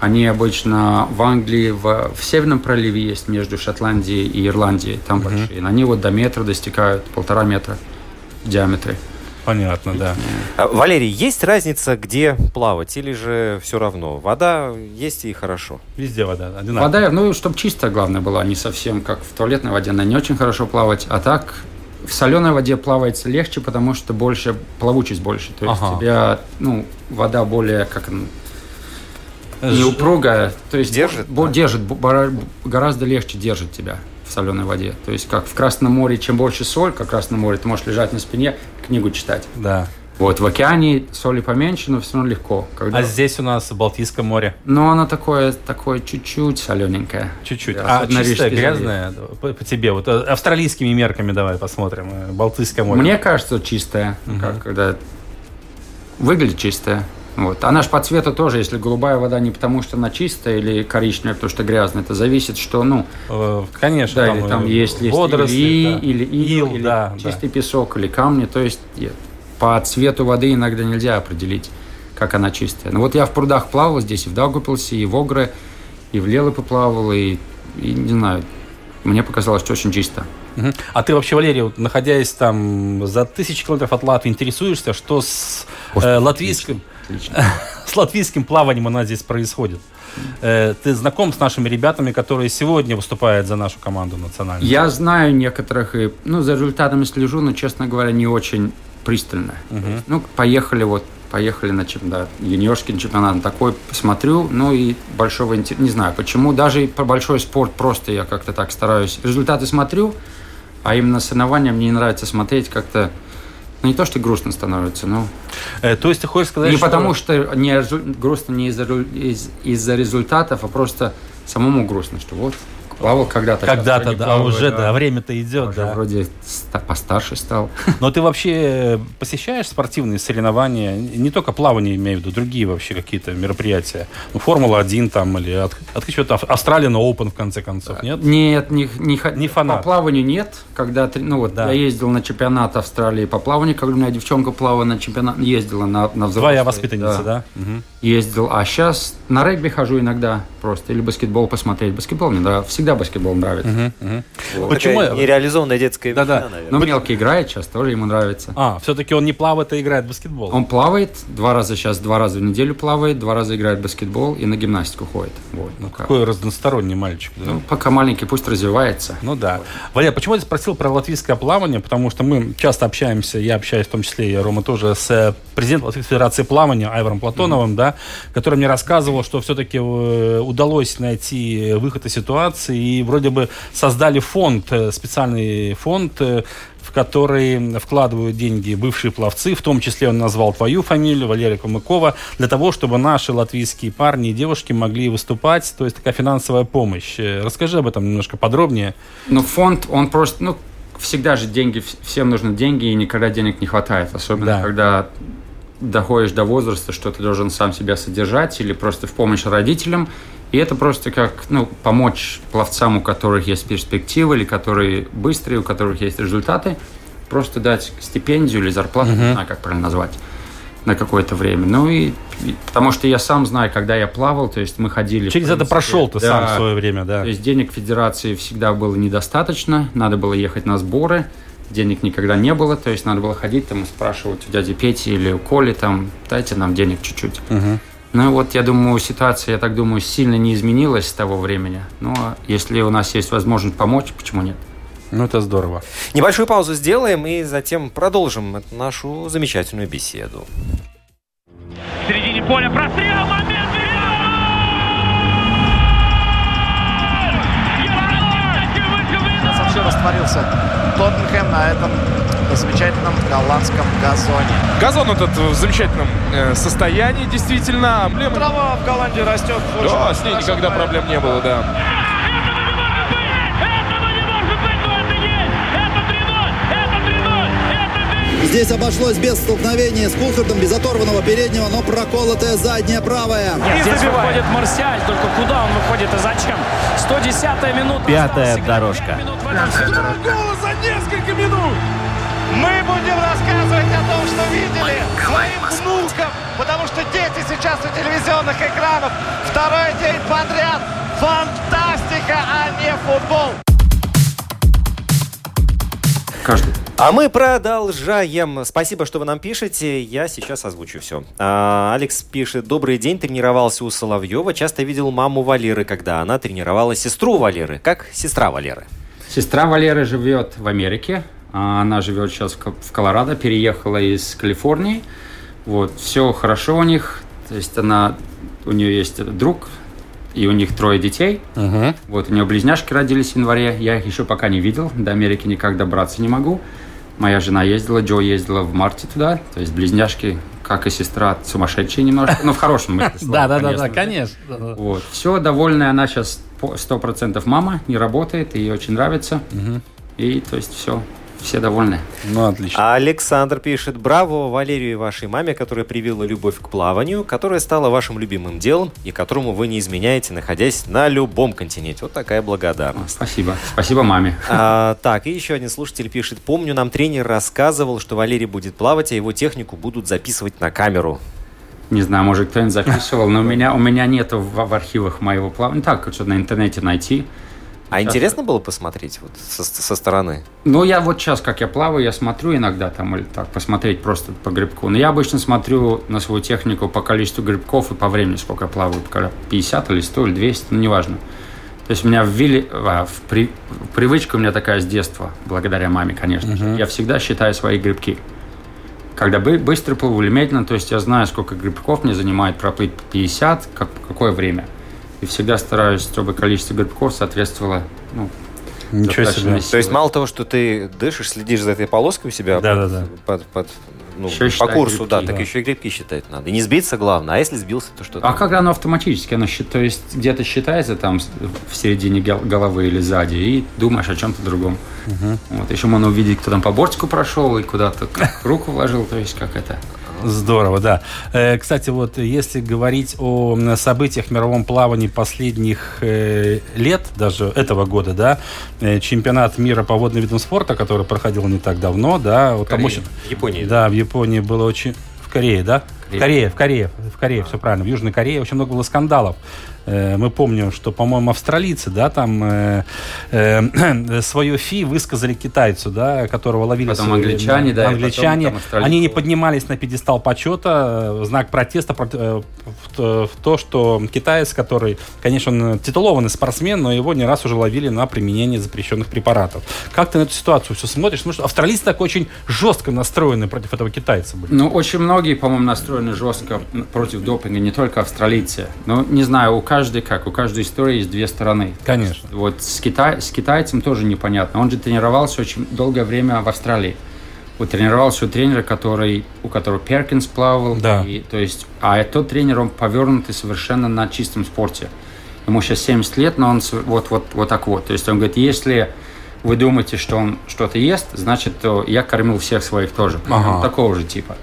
они обычно в Англии, в, в Северном проливе есть между Шотландией и Ирландией, там большие. Они вот до метра достигают, полтора метра в диаметре. Понятно, да. А, Валерий, есть разница, где плавать, или же все равно? Вода есть и хорошо. Везде вода одинаковая. Вода, ну, чтобы чистая, главное, была, не совсем как в туалетной воде, она не очень хорошо плавать, а так в соленой воде плавается легче, потому что больше, плавучесть больше, то есть Ага. у тебя, ну, вода более, как она, Ж- не упругая, то есть Держит, бо- да? держит, гораздо легче держит тебя в соленой воде, то есть как в Красном море, чем больше соль, как в Красном море, ты можешь лежать на спине, книгу читать. Да. Вот, в океане соли поменьше, но все равно легко. Когда... А здесь у нас в Балтийском море. Но оно такое, такое чуть-чуть солененькое. Чуть-чуть. А залив. грязная? По, по тебе. Вот э, австралийскими мерками давай посмотрим. э, Балтийское море. Мне кажется, чистая, ну, как, когда выглядит чистая. Вот. Она же по цвету тоже, если голубая вода не потому, что она чистая или коричневая, потому что грязная, это зависит, что, ну, Э, Конечно. да, или там э, есть, есть водоросли, или, да. или ил, Ил, или да, чистый песок, или камни, то есть е- по цвету воды иногда нельзя определить, как она чистая. Ну вот я в прудах плавал здесь, и в Даугапилсе, и в Огре, и в Лелы поплавал, и, и не знаю, мне показалось, что очень чисто. А ты вообще, Валерий, вот, находясь там за тысячи километров от Латвии, интересуешься, что с э, латвийским, Отлично. *laughs* с латвийским плаванием у нас здесь происходит? Э, ты знаком с нашими ребятами, которые сегодня выступают за нашу команду национальную? Я знаю некоторых, и, ну, за результатами слежу, но, честно говоря, не очень пристально. Есть, Ну, поехали вот, поехали на чемпионат, юниорский чемпионат, такой смотрю, ну и большого интереса, не знаю почему, даже и по большой спорт просто я как-то так стараюсь. Результаты смотрю, а именно соревнования мне не нравится смотреть как-то, ну, не то, что грустно становится, но Э, то есть ты хочешь сказать, не что... потому что не грустно не из-за из- из-за результатов, а просто самому грустно, что вот плавал когда-то. Когда-то, да, плаваю, уже, да, время-то идет, Уже да. вроде ста- постарше стал. *laughs* Но ты вообще э, посещаешь спортивные соревнования, не только плавание, имею в виду, другие вообще какие-то мероприятия? Ну, Формула-1 там, или от, открыть что-то Австралия Open, в конце концов, нет? Нет, не, не, Не фанат. По плаванию нет. Когда, ну вот, Да. я ездил на чемпионат Австралии по плаванию, когда у меня девчонка плавала на чемпионат, ездила на, на взрослый. Твоя воспитанница, да? Мгм. Ездил. А сейчас на регби хожу иногда просто. Или баскетбол посмотреть. Баскетбол мне нравится. Всегда баскетбол нравится. Почему? Такая нереализованная детская Да-да. мечта, наверное. Ну, мелкий играет сейчас, тоже ему нравится. А, все-таки он не плавает, а играет в баскетбол. Он плавает два раза сейчас, два раза в неделю плавает, два раза играет в баскетбол и на гимнастику ходит. Вот. Ну, как. Какой разносторонний мальчик, да? Ну, пока маленький, пусть развивается. Ну да. Валерий, почему я спросил про латвийское плавание? Потому что мы часто общаемся, я общаюсь в том числе, и Рома тоже, с э, президентом Латвийской Федерации плавания Айвором Платоновым, да, который мне рассказывал, что все-таки удалось найти выход из ситуации, и вроде бы создали фонд, э, специальный фонд, э, в который вкладывают деньги бывшие пловцы, в том числе он назвал твою фамилию, Валерия Кумыкова, для того, чтобы наши латвийские парни и девушки могли выступать, то есть такая финансовая помощь. Э, Расскажи об этом немножко подробнее. Ну, фонд, он просто, ну, всегда же деньги, вс- всем нужны деньги, и никогда денег не хватает. Особенно, Да. когда доходишь до возраста, что ты должен сам себя содержать или просто в помощь родителям. И это просто как, ну, помочь пловцам, у которых есть перспективы, или которые быстрые, у которых есть результаты, просто дать стипендию или зарплату, не знаю, как правильно назвать, на какое-то время. Ну и, и- потому что я сам знаю, когда я плавал, то есть мы ходили... Через это принципе, прошел ты сам да, в свое время, да. то есть денег федерации всегда было недостаточно, надо было ехать на сборы. денег никогда не было, то есть надо было ходить там и спрашивать у дяди Пети или у Коли там, дайте нам денег чуть-чуть. Ну вот, я думаю, ситуация, я так думаю, сильно не изменилась с того времени. Но если у нас есть возможность помочь, почему нет? Ну, это здорово. Небольшую паузу сделаем и затем продолжим нашу замечательную беседу. В середине поля прострел, момент! Совсем растворился Тоттенхэм на этом замечательном голландском газоне. Газон этот в замечательном э, состоянии, действительно. Эмблема... Трава в Голландии растет. Да, с ней никогда проблем не было, да. Здесь обошлось без столкновения с Кулхардом, без оторванного переднего, но проколотая задняя правая. Нет, здесь выходит Марсиаль, только куда он выходит и зачем? 110-я минута. Пятая дорожка. Гол за несколько минут! Мы будем рассказывать о том, что видели своим внукам, потому что дети сейчас у телевизионных экранов. Второй день подряд. Фантастика, а не футбол. Каждый. А мы продолжаем. Спасибо, что вы нам пишете. Я сейчас озвучу все. А, Алекс пишет. Добрый день. Тренировался у Соловьева. Часто видел маму Валеры, когда она тренировала сестру Валеры. Как сестра Валеры. Сестра Валеры живет в Америке. А Она живет сейчас в Ко- в Колорадо, переехала из Калифорнии. Вот, все хорошо у них. То есть она, у нее есть друг, и у них трое детей. Вот, у нее близняшки родились в январе. Я их еще пока не видел. До Америки никак добраться не могу. Моя жена ездила, Джо ездила в марте туда. То есть близняшки, как и сестра, сумасшедшие немножко. Но в хорошем смысле Да, да, да, да, конечно. Вот. Все, довольная она сейчас сто процентов мама, не работает, ей очень нравится. И то есть все, все довольны. Ну, отлично. Александр пишет. Браво Валерию и вашей маме, которая привила любовь к плаванию, которая стала вашим любимым делом и которому вы не изменяете, находясь на любом континенте. Вот такая благодарность. Спасибо. Спасибо маме. А, так, и еще один слушатель пишет. Помню, нам тренер рассказывал, что Валерий будет плавать, а его технику будут записывать на камеру. Не знаю, может кто-нибудь записывал, но у меня, у меня нету в, в архивах моего плавания. Так, что на интернете найти. А интересно было посмотреть вот со, со стороны? Ну, я вот сейчас, как я плаваю, я смотрю иногда там, или так, посмотреть просто по грибку. Но я обычно смотрю на свою технику по количеству грибков и по времени, сколько я плаваю. Когда 50 или 100 или 200, ну, неважно. То есть у меня ввели, а, в при- привычка у меня такая с детства, благодаря маме, конечно же. Я всегда считаю свои грибки. Когда бы, быстро плыву или медленно, то есть я знаю, сколько грибков мне занимает проплыть 50, как, какое время. И всегда стараюсь, чтобы количество грибков соответствовало ну, Ничего себе. То есть силы. мало того, что ты дышишь, следишь за этой полоской у себя Да, под, да, да. под- под- ну, Еще по курсу, грибки, да, да. так еще и грибки считать надо. И не сбиться главное, а если сбился, то что А как оно автоматически? Оно то есть где-то считается там в середине гол- головы или сзади, и думаешь о чем-то другом. Вот. Еще можно увидеть, кто там по бортику прошел и куда-то руку вложил, то есть как это. Здорово, да. Э, Кстати, вот если говорить о событиях в мировом плавании последних э, лет, даже этого года, да, э, чемпионат мира по водным видам спорта, который проходил не так давно, да, вот там Корее. очень... В Японии. Да, в Японии было очень... В Корее, да? В Корее. В Корее, в Корее, все правильно. В Южной Корее очень много было скандалов. Э, Мы помним, что, по-моему, австралийцы, да, там э, э, *clears throat* свое фи высказали китайцу, да, которого ловили... Потом с- англичане, да, потом англичане. австралийцы. Они не поднимались на пьедестал почета э, в знак протеста прот- э, в то, что китаец, который, конечно, он титулованный спортсмен, но его не раз уже ловили на применение запрещенных препаратов. Как ты на эту ситуацию все смотришь? Потому что австралийцы так очень жестко настроены против этого китайца были. Ну, очень многие, по-моему, настроены жестко против допинга, не только австралийцы. Ну, не знаю, у каждой как, у каждой истории есть две стороны. Конечно. Вот с, Китай, с китайцем тоже непонятно. Он же тренировался очень долгое время в Австралии. Вот тренировался у тренера, который, у которого Перкинс плавал. Да. И, то есть, а тот тренер, он повернутый совершенно на чистом спорте. Ему сейчас 70 лет, но он вот, вот, вот так вот. То есть он говорит, если вы думаете, что он что-то ест, значит, то я кормил всех своих тоже. Ага. Он Такого же типа.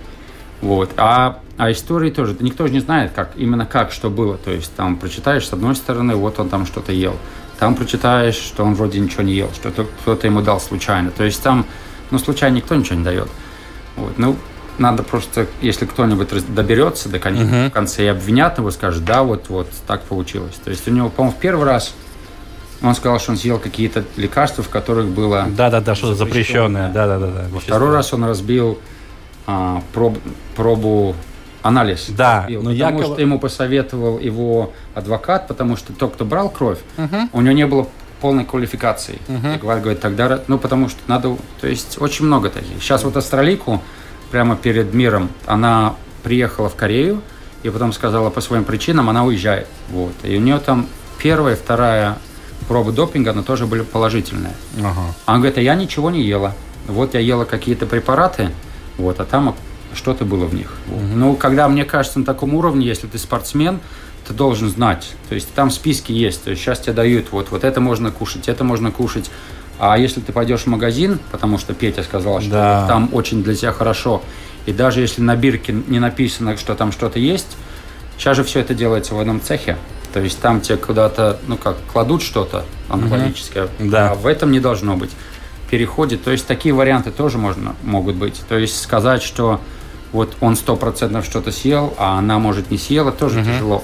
Вот. А, а истории тоже, никто же не знает, как, именно как, что было. То есть там прочитаешь с одной стороны, вот он там что-то ел. Там прочитаешь, что он вроде ничего не ел, что-то кто-то ему дал случайно. То есть там, ну, случайно никто ничего не дает. Вот. Ну, надо просто, если кто-нибудь доберется до конца, в конце и обвинят его, скажет, да, вот, вот, так получилось. То есть у него, по-моему, в первый раз Он сказал, что он съел какие-то лекарства, в которых было... Да-да-да, что-то запрещенное. Да-да-да. Во второй раз он разбил а, проб- пробу анализ. Да, но потому якобы- что ему посоветовал его адвокат, потому что тот, кто брал кровь, у него не было полной квалификации. И Гваль говорит, тогда, ну, потому что надо, то есть очень много таких. Сейчас вот Австралийку прямо перед миром, она приехала в Корею, и потом сказала по своим причинам, она уезжает. Вот. И у нее там первая, вторая проба допинга, она тоже были положительные. Ага. Она говорит, а я ничего не ела. Вот я ела какие-то препараты, вот, а там что-то было в них. Вот. Ну, когда, мне кажется, на таком уровне, если ты спортсмен, ты должен знать. То есть там списки есть. То есть сейчас тебе дают, вот, вот это можно кушать, это можно кушать. А если ты пойдешь в магазин, потому что Петя сказал, что Да. там очень для тебя хорошо, и даже если на бирке не написано, что там что-то есть, сейчас же все это делается в одном цехе. То есть там тебе куда-то, ну как, кладут что-то анаболическое, Да. а в этом не должно быть. Переходит, то есть такие варианты тоже можно, могут быть. То есть сказать, что вот он сто процентов что-то съел, а она, может, не съела, тоже тяжело.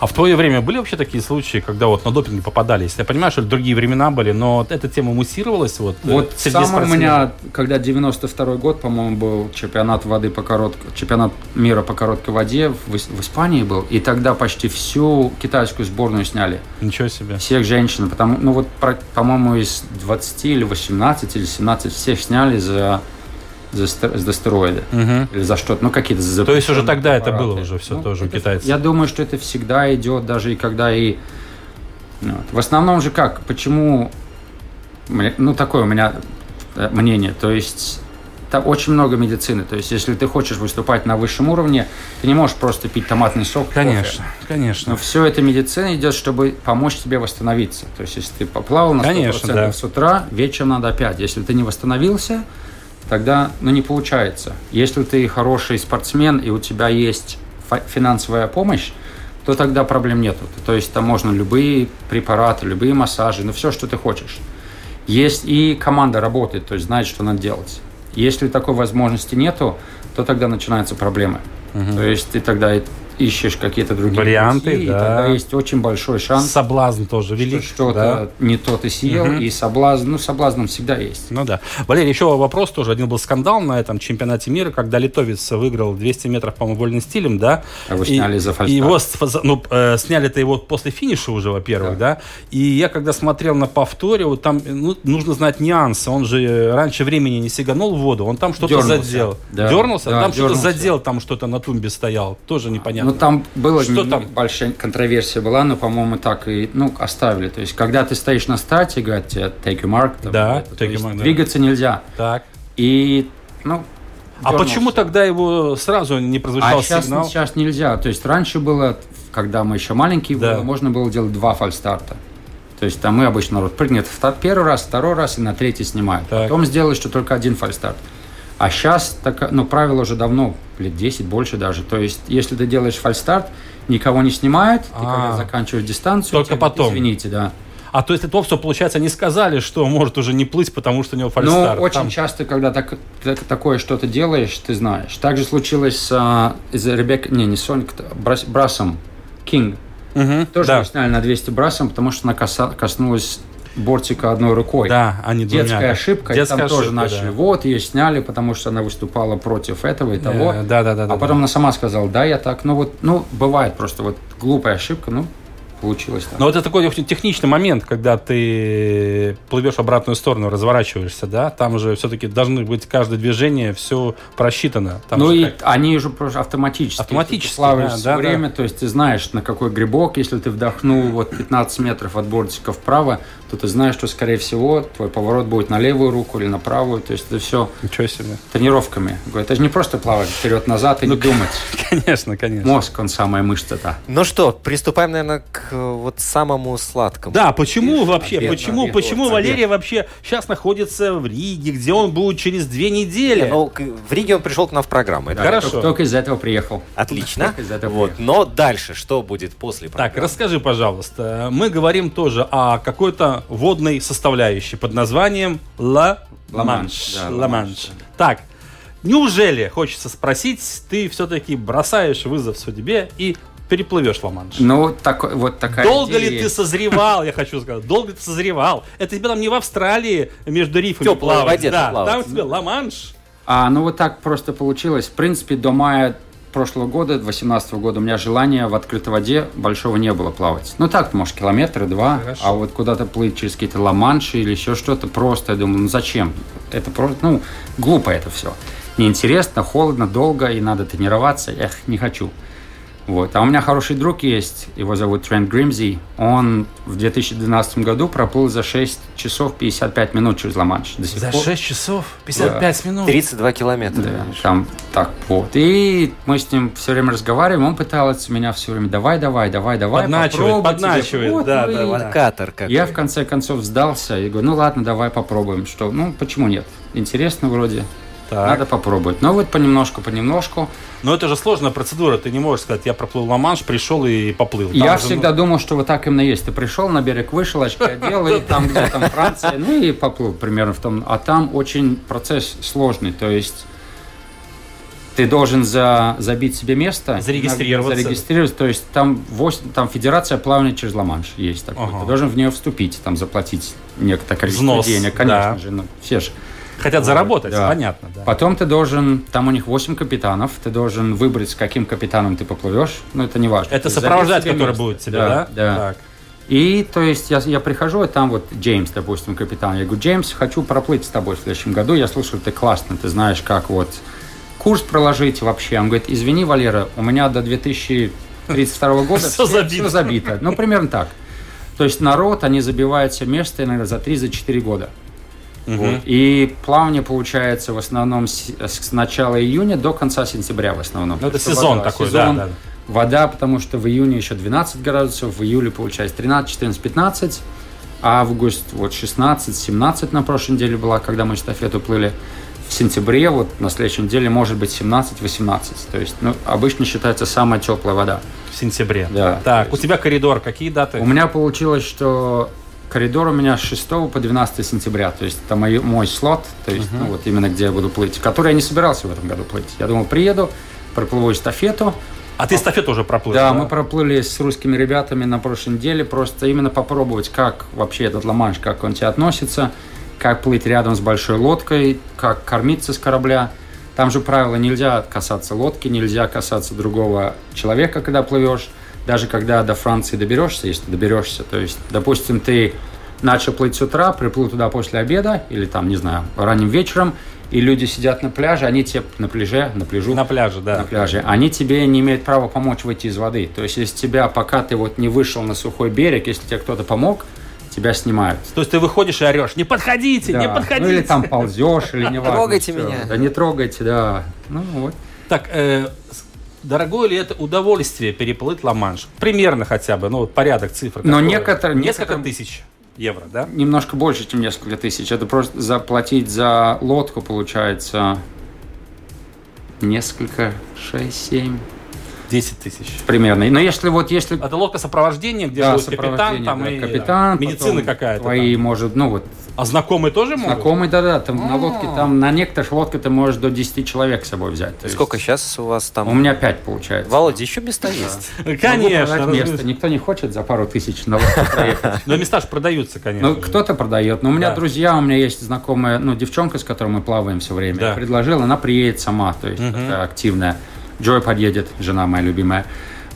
А в твое время были вообще такие случаи, когда вот на допинг попадались? Я понимаю, что другие времена были, но эта тема муссировалась вот, э, Вот среди сам у спортсменов? меня, когда 92 год, по-моему, был чемпионат воды по короткой, чемпионат мира по короткой воде в, в Испании был, и тогда почти всю китайскую сборную сняли. Ничего себе. Всех женщин, потому, ну вот, по-моему, из 20 или 18 или 17 всех сняли за, за, за стероиды. Мгм. Или за что-то, ну какие-то за То есть уже тогда это препараты. было уже все Ну, тоже у это- китайцев? Я думаю, что это всегда идет, даже и когда и... ну, вот. В основном же как, почему... Ну, такое у меня э, мнение. То есть там очень много медицины. То есть если ты хочешь выступать на высшем уровне, ты не можешь просто пить томатный сок. кофе. Конечно, конечно. Но все это медицина идет, чтобы помочь тебе восстановиться. То есть, если ты поплавал на 100% Конечно, да. с утра, вечером надо опять. Если ты не восстановился, тогда ну, не получается. Если ты хороший спортсмен и у тебя есть финансовая помощь, то тогда проблем нету. То есть там можно любые препараты, любые массажи, ну все, что ты хочешь. Есть и команда работает, то есть знает, что надо делать. Если такой возможности нету, то тогда начинаются проблемы. То есть ты тогда ищешь какие-то другие Варианты, пути, и да. тогда есть очень большой шанс, Соблазн тоже что велик. что-то да. не то ты съел, и соблазн, ну соблазн всегда есть. Ну да. Валерий, еще вопрос тоже. Один был скандал на этом чемпионате мира, когда литовец выиграл 200 метров, по-моему, вольным стилем, да? А его И- сняли за и фальстарт. его ну, э, сняли-то его после финиша уже, во-первых, да. И я когда смотрел на повторе, вот там ну, нужно знать нюансы. Он же э, раньше времени не сиганул в воду, он там что-то задел. Да. Дернулся, Да, там что-то задел, там что-то на тумбе стоял. Тоже непонятно. Ну, там было Что не- там? большая контроверсия была, но, по-моему, так и, ну, оставили. То есть, когда ты стоишь на старте, говорят тебе take your mark. там, Да, это, take есть mark, да. Двигаться нельзя. Так. И, ну, А почему тогда его сразу не прозвучал А сейчас, сигнал? сейчас нельзя. То есть, раньше было, когда мы еще маленькие Да. были, можно было делать два фальстарта. То есть, там мы обычно народ прыгнет в первый раз, второй раз и на третий снимают. Так. Потом сделали, что только один фальстарт. А сейчас, так, ну, правило уже давно, лет 10, больше даже. То есть, если ты делаешь фальстарт, никого не снимают, ты А. когда заканчиваешь дистанцию, Только тебе потом. Извините, да. А то есть это все, получается, не сказали, что может уже не плыть, потому что у него Ну, фальстарт. очень Там- часто, когда так, так- такое что-то делаешь, ты знаешь. Также случилось с а, из Ребек, не, не Соник, Брас, Брасом, Кинг. Мгм, Тоже да. сняли на 200 брасом, потому что она коса- коснулась бортика одной рукой. Да, они двумя. Детская ошибка, Детская и там тоже ошибка, начали. да. Вот, ее сняли, потому что она выступала против этого и того. Э, да, да, да, а да, потом да. она сама сказала, да, я так. Ну вот, ну, бывает просто вот глупая ошибка, ну, получилось так. Но вот это такой очень техничный момент, когда ты плывешь в обратную сторону, разворачиваешься, да, там же все-таки должны быть каждое движение, все просчитано. Там ну и как- они же просто автоматически. Автоматически, плаваешь да, да, время, то есть ты знаешь, на какой грибок, если ты вдохнул вот 15 метров от бортика вправо, то ты знаешь, что, скорее всего, твой поворот будет на левую руку или на правую. То есть это все Ничего себе. тренировками. Это же не просто плавать вперед-назад и Ну, не думать. *laughs* Конечно, конечно. Мозг, он самая мышца-то. Ну что, приступаем, наверное, к вот самому сладкому. Да, почему Обед, вообще, обед, почему, обед, почему обед. Валерия вообще сейчас находится в Риге, где он будет через две недели? Не, ну, в Риге он пришел к нам в программу. это Хорошо. Только, только из-за этого приехал. Отлично. Только из-за этого Вот. приехал. Но дальше что будет после Так, программы? расскажи, пожалуйста. Мы говорим тоже о какой-то водной составляющей под названием Ла Ла-Манш, Манш. да, Ла Ла-Манш, Манш. Так, неужели, хочется спросить, ты все-таки бросаешь вызов судьбе и переплывешь Ла-Манш? Ну, так, вот такая Долго идея ли ты созревал, я хочу сказать, долго ли ты созревал? Это тебе там не в Австралии между рифами Теплой плавать. воде да, плавать. там у тебя Ла-Манш. А, ну вот так просто получилось. В принципе, до мая прошлого года, 2018 года, у меня желания в открытой воде большого не было плавать. Ну так, может, километра два, Хорошо. а вот куда-то плыть через какие-то ла-манши или еще что-то, просто я думаю, ну зачем? Это просто, ну, глупо это все. Неинтересно, холодно, долго, и надо тренироваться. Эх, не хочу. Вот. А у меня хороший друг есть, его зовут Трент Гримзи. Он в 2012 году проплыл за 6 часов 55 минут через Ла-Манш. До сих За пор- 6 часов 55 минут. 32 километра. да, там так вот. И мы с ним все время разговариваем, он пытался меня все время, давай, давай, давай, давай, Подначивает, попробуй тебе». подначивает, Вот, да, да, да. Катер как. Я в конце концов сдался и говорю, ну ладно, давай попробуем. Что, ну почему нет? Интересно вроде. Так. Надо попробовать. Но вот понемножку, понемножку. Но это же сложная процедура. Ты не можешь сказать, я проплыл Ла-Манш, пришел и поплыл. Там Я же, всегда ну, думал, что вот так именно есть. Ты пришел на берег, вышел, очки одел, и *laughs* там где там Франция, ну и поплыл примерно в том. А там очень процесс сложный, то есть ты должен за, забить себе место, Зарегистрироваться. зарегистрироваться, то есть там, восемь- там федерация плавания через Ла-Манш есть такой. Ага. Ты должен в нее вступить, там заплатить некоторое количество Взнос, денег, конечно да. же, ну, все же. Хотят Вот, заработать, да. понятно. Да. Потом ты должен, там у них 8 капитанов, ты должен выбрать, с каким капитаном ты поплывешь, ну это не важно. Это То есть сопровождать, который место. будет тебе, да? Да, Так. И, то есть, я, я прихожу, и там вот Джеймс, допустим, капитан. Я говорю, Джеймс, хочу проплыть с тобой в следующем году. Я слышал, ты классно, ты знаешь, как вот курс проложить вообще. Он говорит, извини, Валера, у меня до 2032 *laughs* года Всё забито. всё забито. Ну, примерно так. То есть народ, они забивают себе место иногда за 3-4 года. Вот. И плавание получается в основном с, с начала июня до конца сентября в основном. Ну, это Что сезон вода- такой, сезон, да, да. Вода, потому что в июне еще 12 градусов, в июле получается 13, 14, 15, август вот 16, 17 на прошлой неделе была, когда мы эстафету плыли. В сентябре, вот на следующей неделе, может быть 17-18. То есть, ну, обычно считается самая теплая вода. В сентябре. Да. Так, То у есть- тебя коридор, какие даты? У меня получилось, что коридор у меня с 6 по 12 сентября. То есть это мой, мой слот, то есть ну, вот именно где я буду плыть, который я не собирался в этом году плыть. Я думал, приеду, проплыву эстафету. А ты эстафету уже проплыл? Да, мы проплыли с русскими ребятами на прошлой неделе, просто именно попробовать, как вообще этот ла как он тебе относится, как плыть рядом с большой лодкой, как кормиться с корабля. Там же правило, нельзя касаться лодки, нельзя касаться другого человека, когда плывешь. Даже когда до Франции доберешься, если доберешься. То есть, допустим, ты начал плыть с утра, приплыл туда после обеда, или там, не знаю, ранним вечером, и люди сидят на пляже, они тебе на пляже, на пляжу, На пляже, да. на пляже, они тебе не имеют права помочь выйти из воды. То есть, если тебя, пока ты вот не вышел на сухой берег, если тебе кто-то помог, тебя снимают. То есть ты выходишь и орешь, не подходите, не Да. подходите. Ну, или там ползешь, или не важно. Трогайте меня. Да не трогайте, да. Ну, вот. Так, э, дорогое ли это удовольствие переплыть Ла-Манш? Примерно хотя бы, ну вот порядок цифр. Но некоторые- Несколько некоторые- тысяч евро, да? Немножко больше, чем несколько тысяч. Это просто заплатить за лодку, получается, несколько, 6-7 10 тысяч. примерно. Но если вот, если Это лодка сопровождения, где да, будет капитан, там да, и капитан, медицина потом какая-то. Твои, там. может, ну вот, А знакомые тоже могут? знакомые, да-да, там на лодке, там на некоторых лодках ты можешь до 10 человек с собой взять. То есть Сколько сейчас у вас там? У меня 5 получается. Володя, еще места есть? *laughs* Конечно. место. Никто не хочет за пару тысяч на лодке проехать. Но места же продаются, конечно. Ну, кто-то продает. Но у меня Да. друзья, у меня есть знакомая, ну, девчонка, с которой мы плаваем все время. Да. Я предложил, она приедет сама, то есть активная. Джой подъедет, жена моя любимая.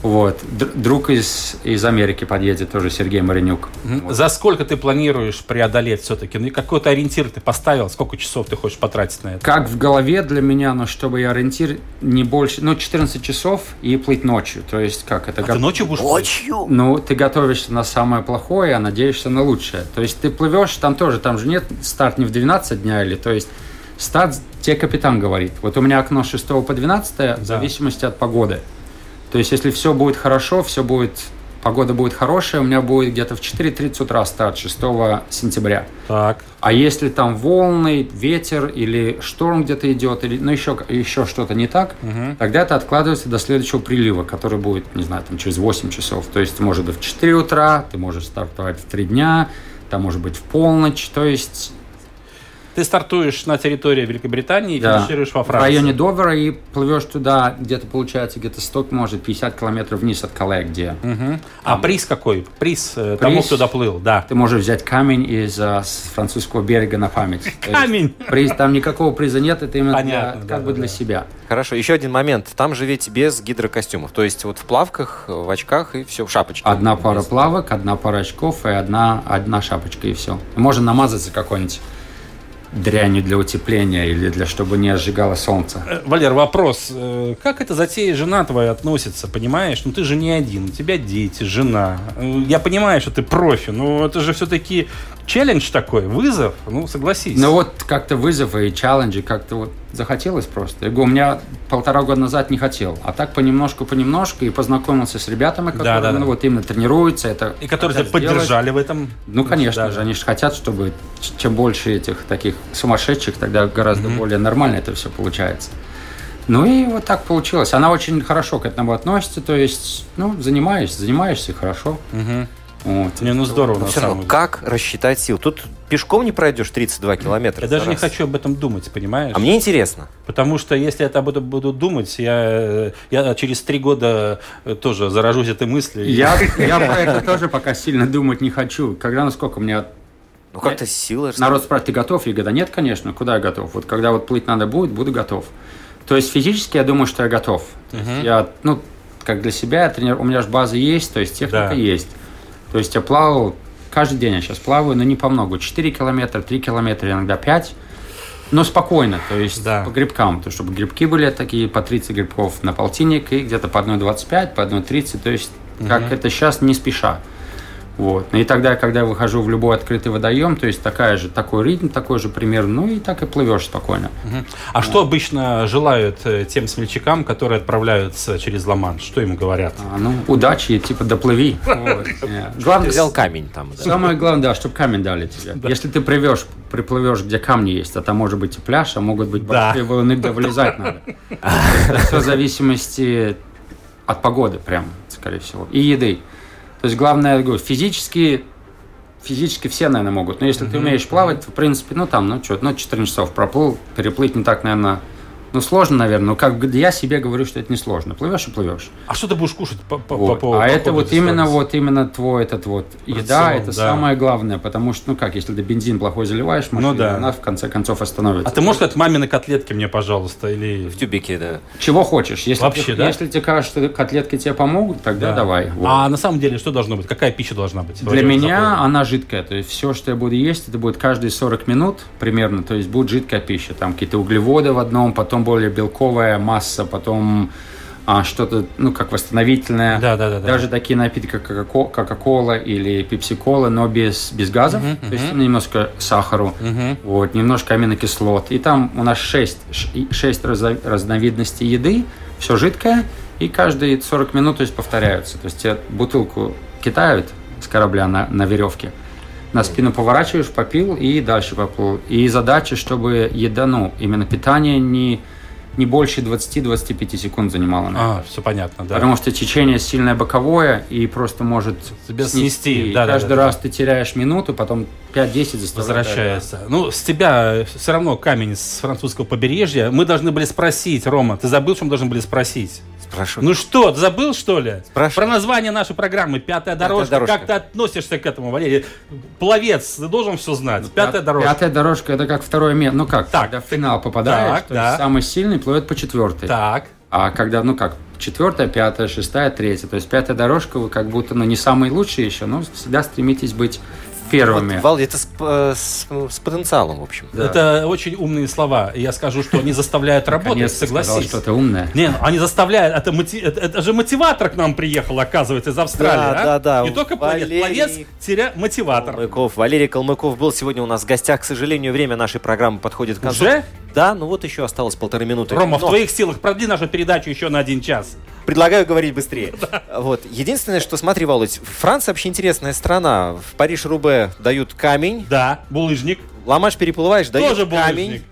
Вот. Друг из, из Америки подъедет, тоже Сергей Маринюк. Вот. За сколько ты планируешь преодолеть все-таки? Ну, и какой-то ориентир ты поставил? Сколько часов ты хочешь потратить на это? Как в голове для меня, но чтобы я ориентир не больше, ну, 14 часов и плыть ночью. То есть, как это? А го- ты ночью будешь? плыть? Ночью? Ну, ты готовишься на самое плохое, а надеешься на лучшее. То есть ты плывешь, там тоже, там же нет старт не в 12 дня или, то есть старт тебе капитан говорит. Вот у меня окно с 6 по 12 в зависимости от погоды. То есть если все будет хорошо, все будет, погода будет хорошая, у меня будет где-то в 4.30 утра старт 6 сентября. Так. А если там волны, ветер или шторм где-то идет, или ну, еще, еще что-то не так, тогда это откладывается до следующего прилива, который будет, не знаю, там через 8 часов. То есть, может быть, в 4 утра, ты можешь стартовать в 3 дня, там может быть в полночь. То есть, Ты стартуешь на территории Великобритании и Да. финишируешь во В Франции. районе Довера и плывешь туда, где-то получается, где-то 100, может, 50 километров вниз от Кале, где Мгм. А приз какой? Приз, э, тому, Приз? кто доплыл, да. ты можешь взять камень из а, с французского берега на память. *laughs* То есть Камень? Приз, там никакого приза нет, это именно Понятно, для- да, как бы да, для да. себя. Хорошо, еще один момент. Там же ведь без гидрокостюмов. То есть вот в плавках, в очках и все, в шапочке. Одна пара плавок, одна пара очков и одна, одна шапочка и все. Можно намазаться какой-нибудь дрянью для утепления или для чтобы не сжигало солнце. Э, Валер, вопрос. э, Как эта затея жена твоя относится, понимаешь? Ну ты же не один, у тебя дети, жена. Э, Я понимаю, что ты профи, но это же все-таки челлендж такой, вызов. Ну, согласись. Ну вот как-то вызовы и челленджи как-то вот захотелось просто. Я говорю, у меня полтора года назад не хотел, а так понемножку, понемножку и познакомился с ребятами, которые да, да. ну, вот именно тренируются. Это И которые тебя поддержали в этом. Ну, конечно Да, же, да. они же хотят, чтобы чем больше этих таких сумасшедших, тогда гораздо более нормально это все получается. Ну и вот так получилось. Она очень хорошо к этому относится, то есть, ну, занимаюсь, занимаешься, хорошо. Вот. Не, ну здорово, Но на все равно, деле. как рассчитать сил? Тут пешком не пройдешь 32 километра. Я даже не раз. хочу об этом думать, понимаешь? А мне интересно. Потому что если я об этом буду думать, я, э, я через три года э, тоже заражусь этой мыслью. Я, *laughs* я про это тоже пока сильно думать не хочу. Когда, насколько меня Ну как-то сила... что Народ спрашивает, ты готов? Я говорю, да нет, конечно, куда я готов? Вот когда вот плыть надо будет, буду готов. То есть физически я думаю, что я готов. То есть Я, ну, как для себя, я тренер, у меня же база есть, то есть техника Да. есть. То есть я плавал, каждый день я сейчас плаваю, но не по много. 4 километра, 3 километра, иногда 5. Но спокойно, то есть Да. по грибкам, то чтобы грибки были такие по 30 грибков на полтинник и где-то по 1,25, по 1,30, то есть как это сейчас не спеша. Вот. И тогда, когда я выхожу в любой открытый водоем, то есть такая же, такой ритм, такой же пример, ну и так и плывешь спокойно. А что обычно желают э, тем смельчакам, которые отправляются через Ла-Манш? Что им говорят? А, ну, удачи, типа, доплыви. *laughs* Вот. Э, Главное, взял камень там. Самое главное, да, чтобы камень дали тебе. Если ты привешь, приплывешь, где камни есть, а там может быть и пляж, а могут быть большие волны, где вылезать надо. *laughs* Все в зависимости от погоды, прям, скорее всего, и еды. То есть главное, говорю, физически, физически все, наверное, могут. Но если ты умеешь плавать, в принципе, ну там, ну что, ну 14 часов проплыл, переплыть не так, наверное, ну сложно, наверное. Но как бы я себе говорю, что это не сложно. Плывешь и плывешь. А что ты будешь кушать по, по- Вот. по- по а это вот именно вот именно твой этот вот еда, Рацион, это да. самое главное, потому что ну как, если ты бензин плохой заливаешь, в машину, Ну да. она в конце концов остановится. А ты можешь сказать мамины котлетки мне, пожалуйста, или... В тюбике, да. чего хочешь? Если Вообще, тебе, да? если тебе кажется, что котлетки тебе помогут, тогда Да. давай. Вот. А на самом деле что должно быть? Какая пища должна быть? Для Вроде меня она жидкая, то есть все, что я буду есть, это будет каждые 40 минут примерно, то есть будет жидкая пища, там какие-то углеводы в одном, потом более белковая масса, потом а, что-то, ну, как восстановительное. Да, да, да, да. Даже такие напитки, как Кока- Кока-Кола или Пепси-Кола, но без, без газов, то есть немножко сахару, вот, немножко аминокислот. И там у нас 6, 6 разновидностей еды, все жидкое, и каждые 40 минут то есть, повторяются. То есть тебе бутылку кидают с корабля на, на веревке, на спину поворачиваешь, попил и дальше поплыл. И задача, чтобы еда, ну, именно питание не, не больше 20-25 секунд занимало. А, все понятно, да. Потому что течение сильное боковое и просто может Тебя снести, И да, да, каждый да, да. раз ты теряешь минуту, потом 5-10 заставляешь. Возвращается. Ну, с тебя все равно камень с французского побережья. Мы должны были спросить, Рома, ты забыл, что мы должны были спросить? Спрашиваю. Ну что, забыл, что ли? Спрашивай. Про название нашей программы «Пятая дорожка». дорожка. Как ты относишься к этому, Валерий? Пловец, ты должен все знать. Пятая дорожка. Пятая дорожка это как второе место. Ну как, Так. когда в финал попадаешь, Так, то да. самый сильный плывет по четвертой. Так. А когда, ну как, четвертая, пятая, шестая, третья. То есть пятая дорожка, вы как будто, ну не самые лучшие еще, но всегда стремитесь быть первыми. Вот, Вал, это с, э, с- с потенциалом, в общем. Это очень умные слова. И я скажу, что они заставляют работать, Наконец-то сказал согласись. что-то умное. Не, ну, они заставляют. Это, моти- это, это же мотиватор к нам приехал, оказывается, из Австралии. Да, а? да, да. Не только Валерий- теря мотиватор. Калмыков. Валерий Калмыков был сегодня у нас в гостях. К сожалению, время нашей программы подходит к концу. Уже? Да, ну вот еще осталось полторы минуты. Рома, в Но твоих силах продли нашу передачу еще на один час. Предлагаю говорить быстрее. *laughs* Вот. Единственное, что, смотри, Володь, Франция вообще интересная страна. В Париж-Рубе дают камень. Да, булыжник. Ла-Манш переплываешь, дают Тоже камень. булыжник.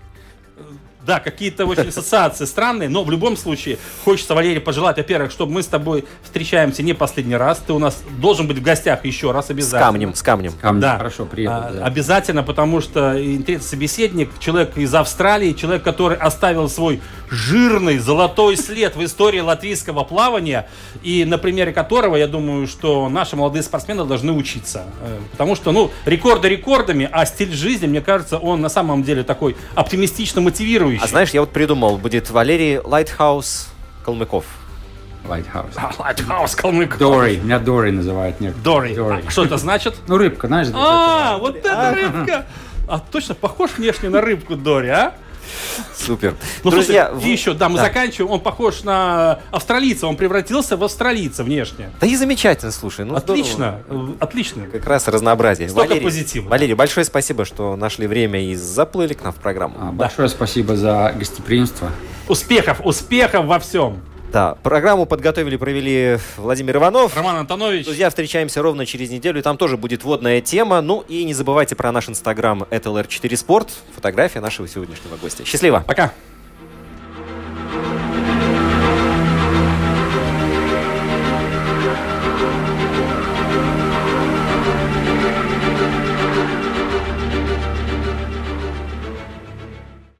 Да, какие-то очень ассоциации странные, но в любом случае хочется, Валерий, пожелать, во-первых, чтобы мы с тобой встречаемся не последний раз. Ты у нас должен быть в гостях еще раз С обязательно. камнем, с камнем. Камни, Да. Хорошо, приехал. А, да. Обязательно, потому что интересный собеседник, человек из Австралии, человек, который оставил свой жирный золотой след в истории латвийского плавания, и на примере которого, я думаю, что наши молодые спортсмены должны учиться. Э, Потому что, ну, рекорды рекордами, а стиль жизни, мне кажется, он на самом деле такой оптимистично мотивирующий. А знаешь, я вот придумал, будет Валерий Lighthouse Калмыков. Lighthouse. А, Lighthouse *laughs* Калмык. Дори. Меня Дори называют. Нет. Дори. Дори. А что это значит? Ну, рыбка, знаешь. А, вот это рыбка! А точно похож внешне на рыбку Дори, а? Супер. Ну, Друзья, слушай, в- и еще, да, мы Да. заканчиваем. Он похож на австралийца. Он превратился в австралийца внешне. Да и замечательно, слушай. Ну, отлично, здорово. отлично. Как раз разнообразие. Столько Валерий, позитива. Валерий, большое спасибо, что нашли время и заплыли к нам в программу. А, Большое спасибо за гостеприимство. Успехов, успехов во всем. Да, программу подготовили, провели Владимир Иванов. Роман Антонович. Друзья, встречаемся ровно через неделю, там тоже будет водная тема. Ну и не забывайте про наш инстаграм, это LR4 Sport, фотография нашего сегодняшнего гостя. Счастливо! Пока.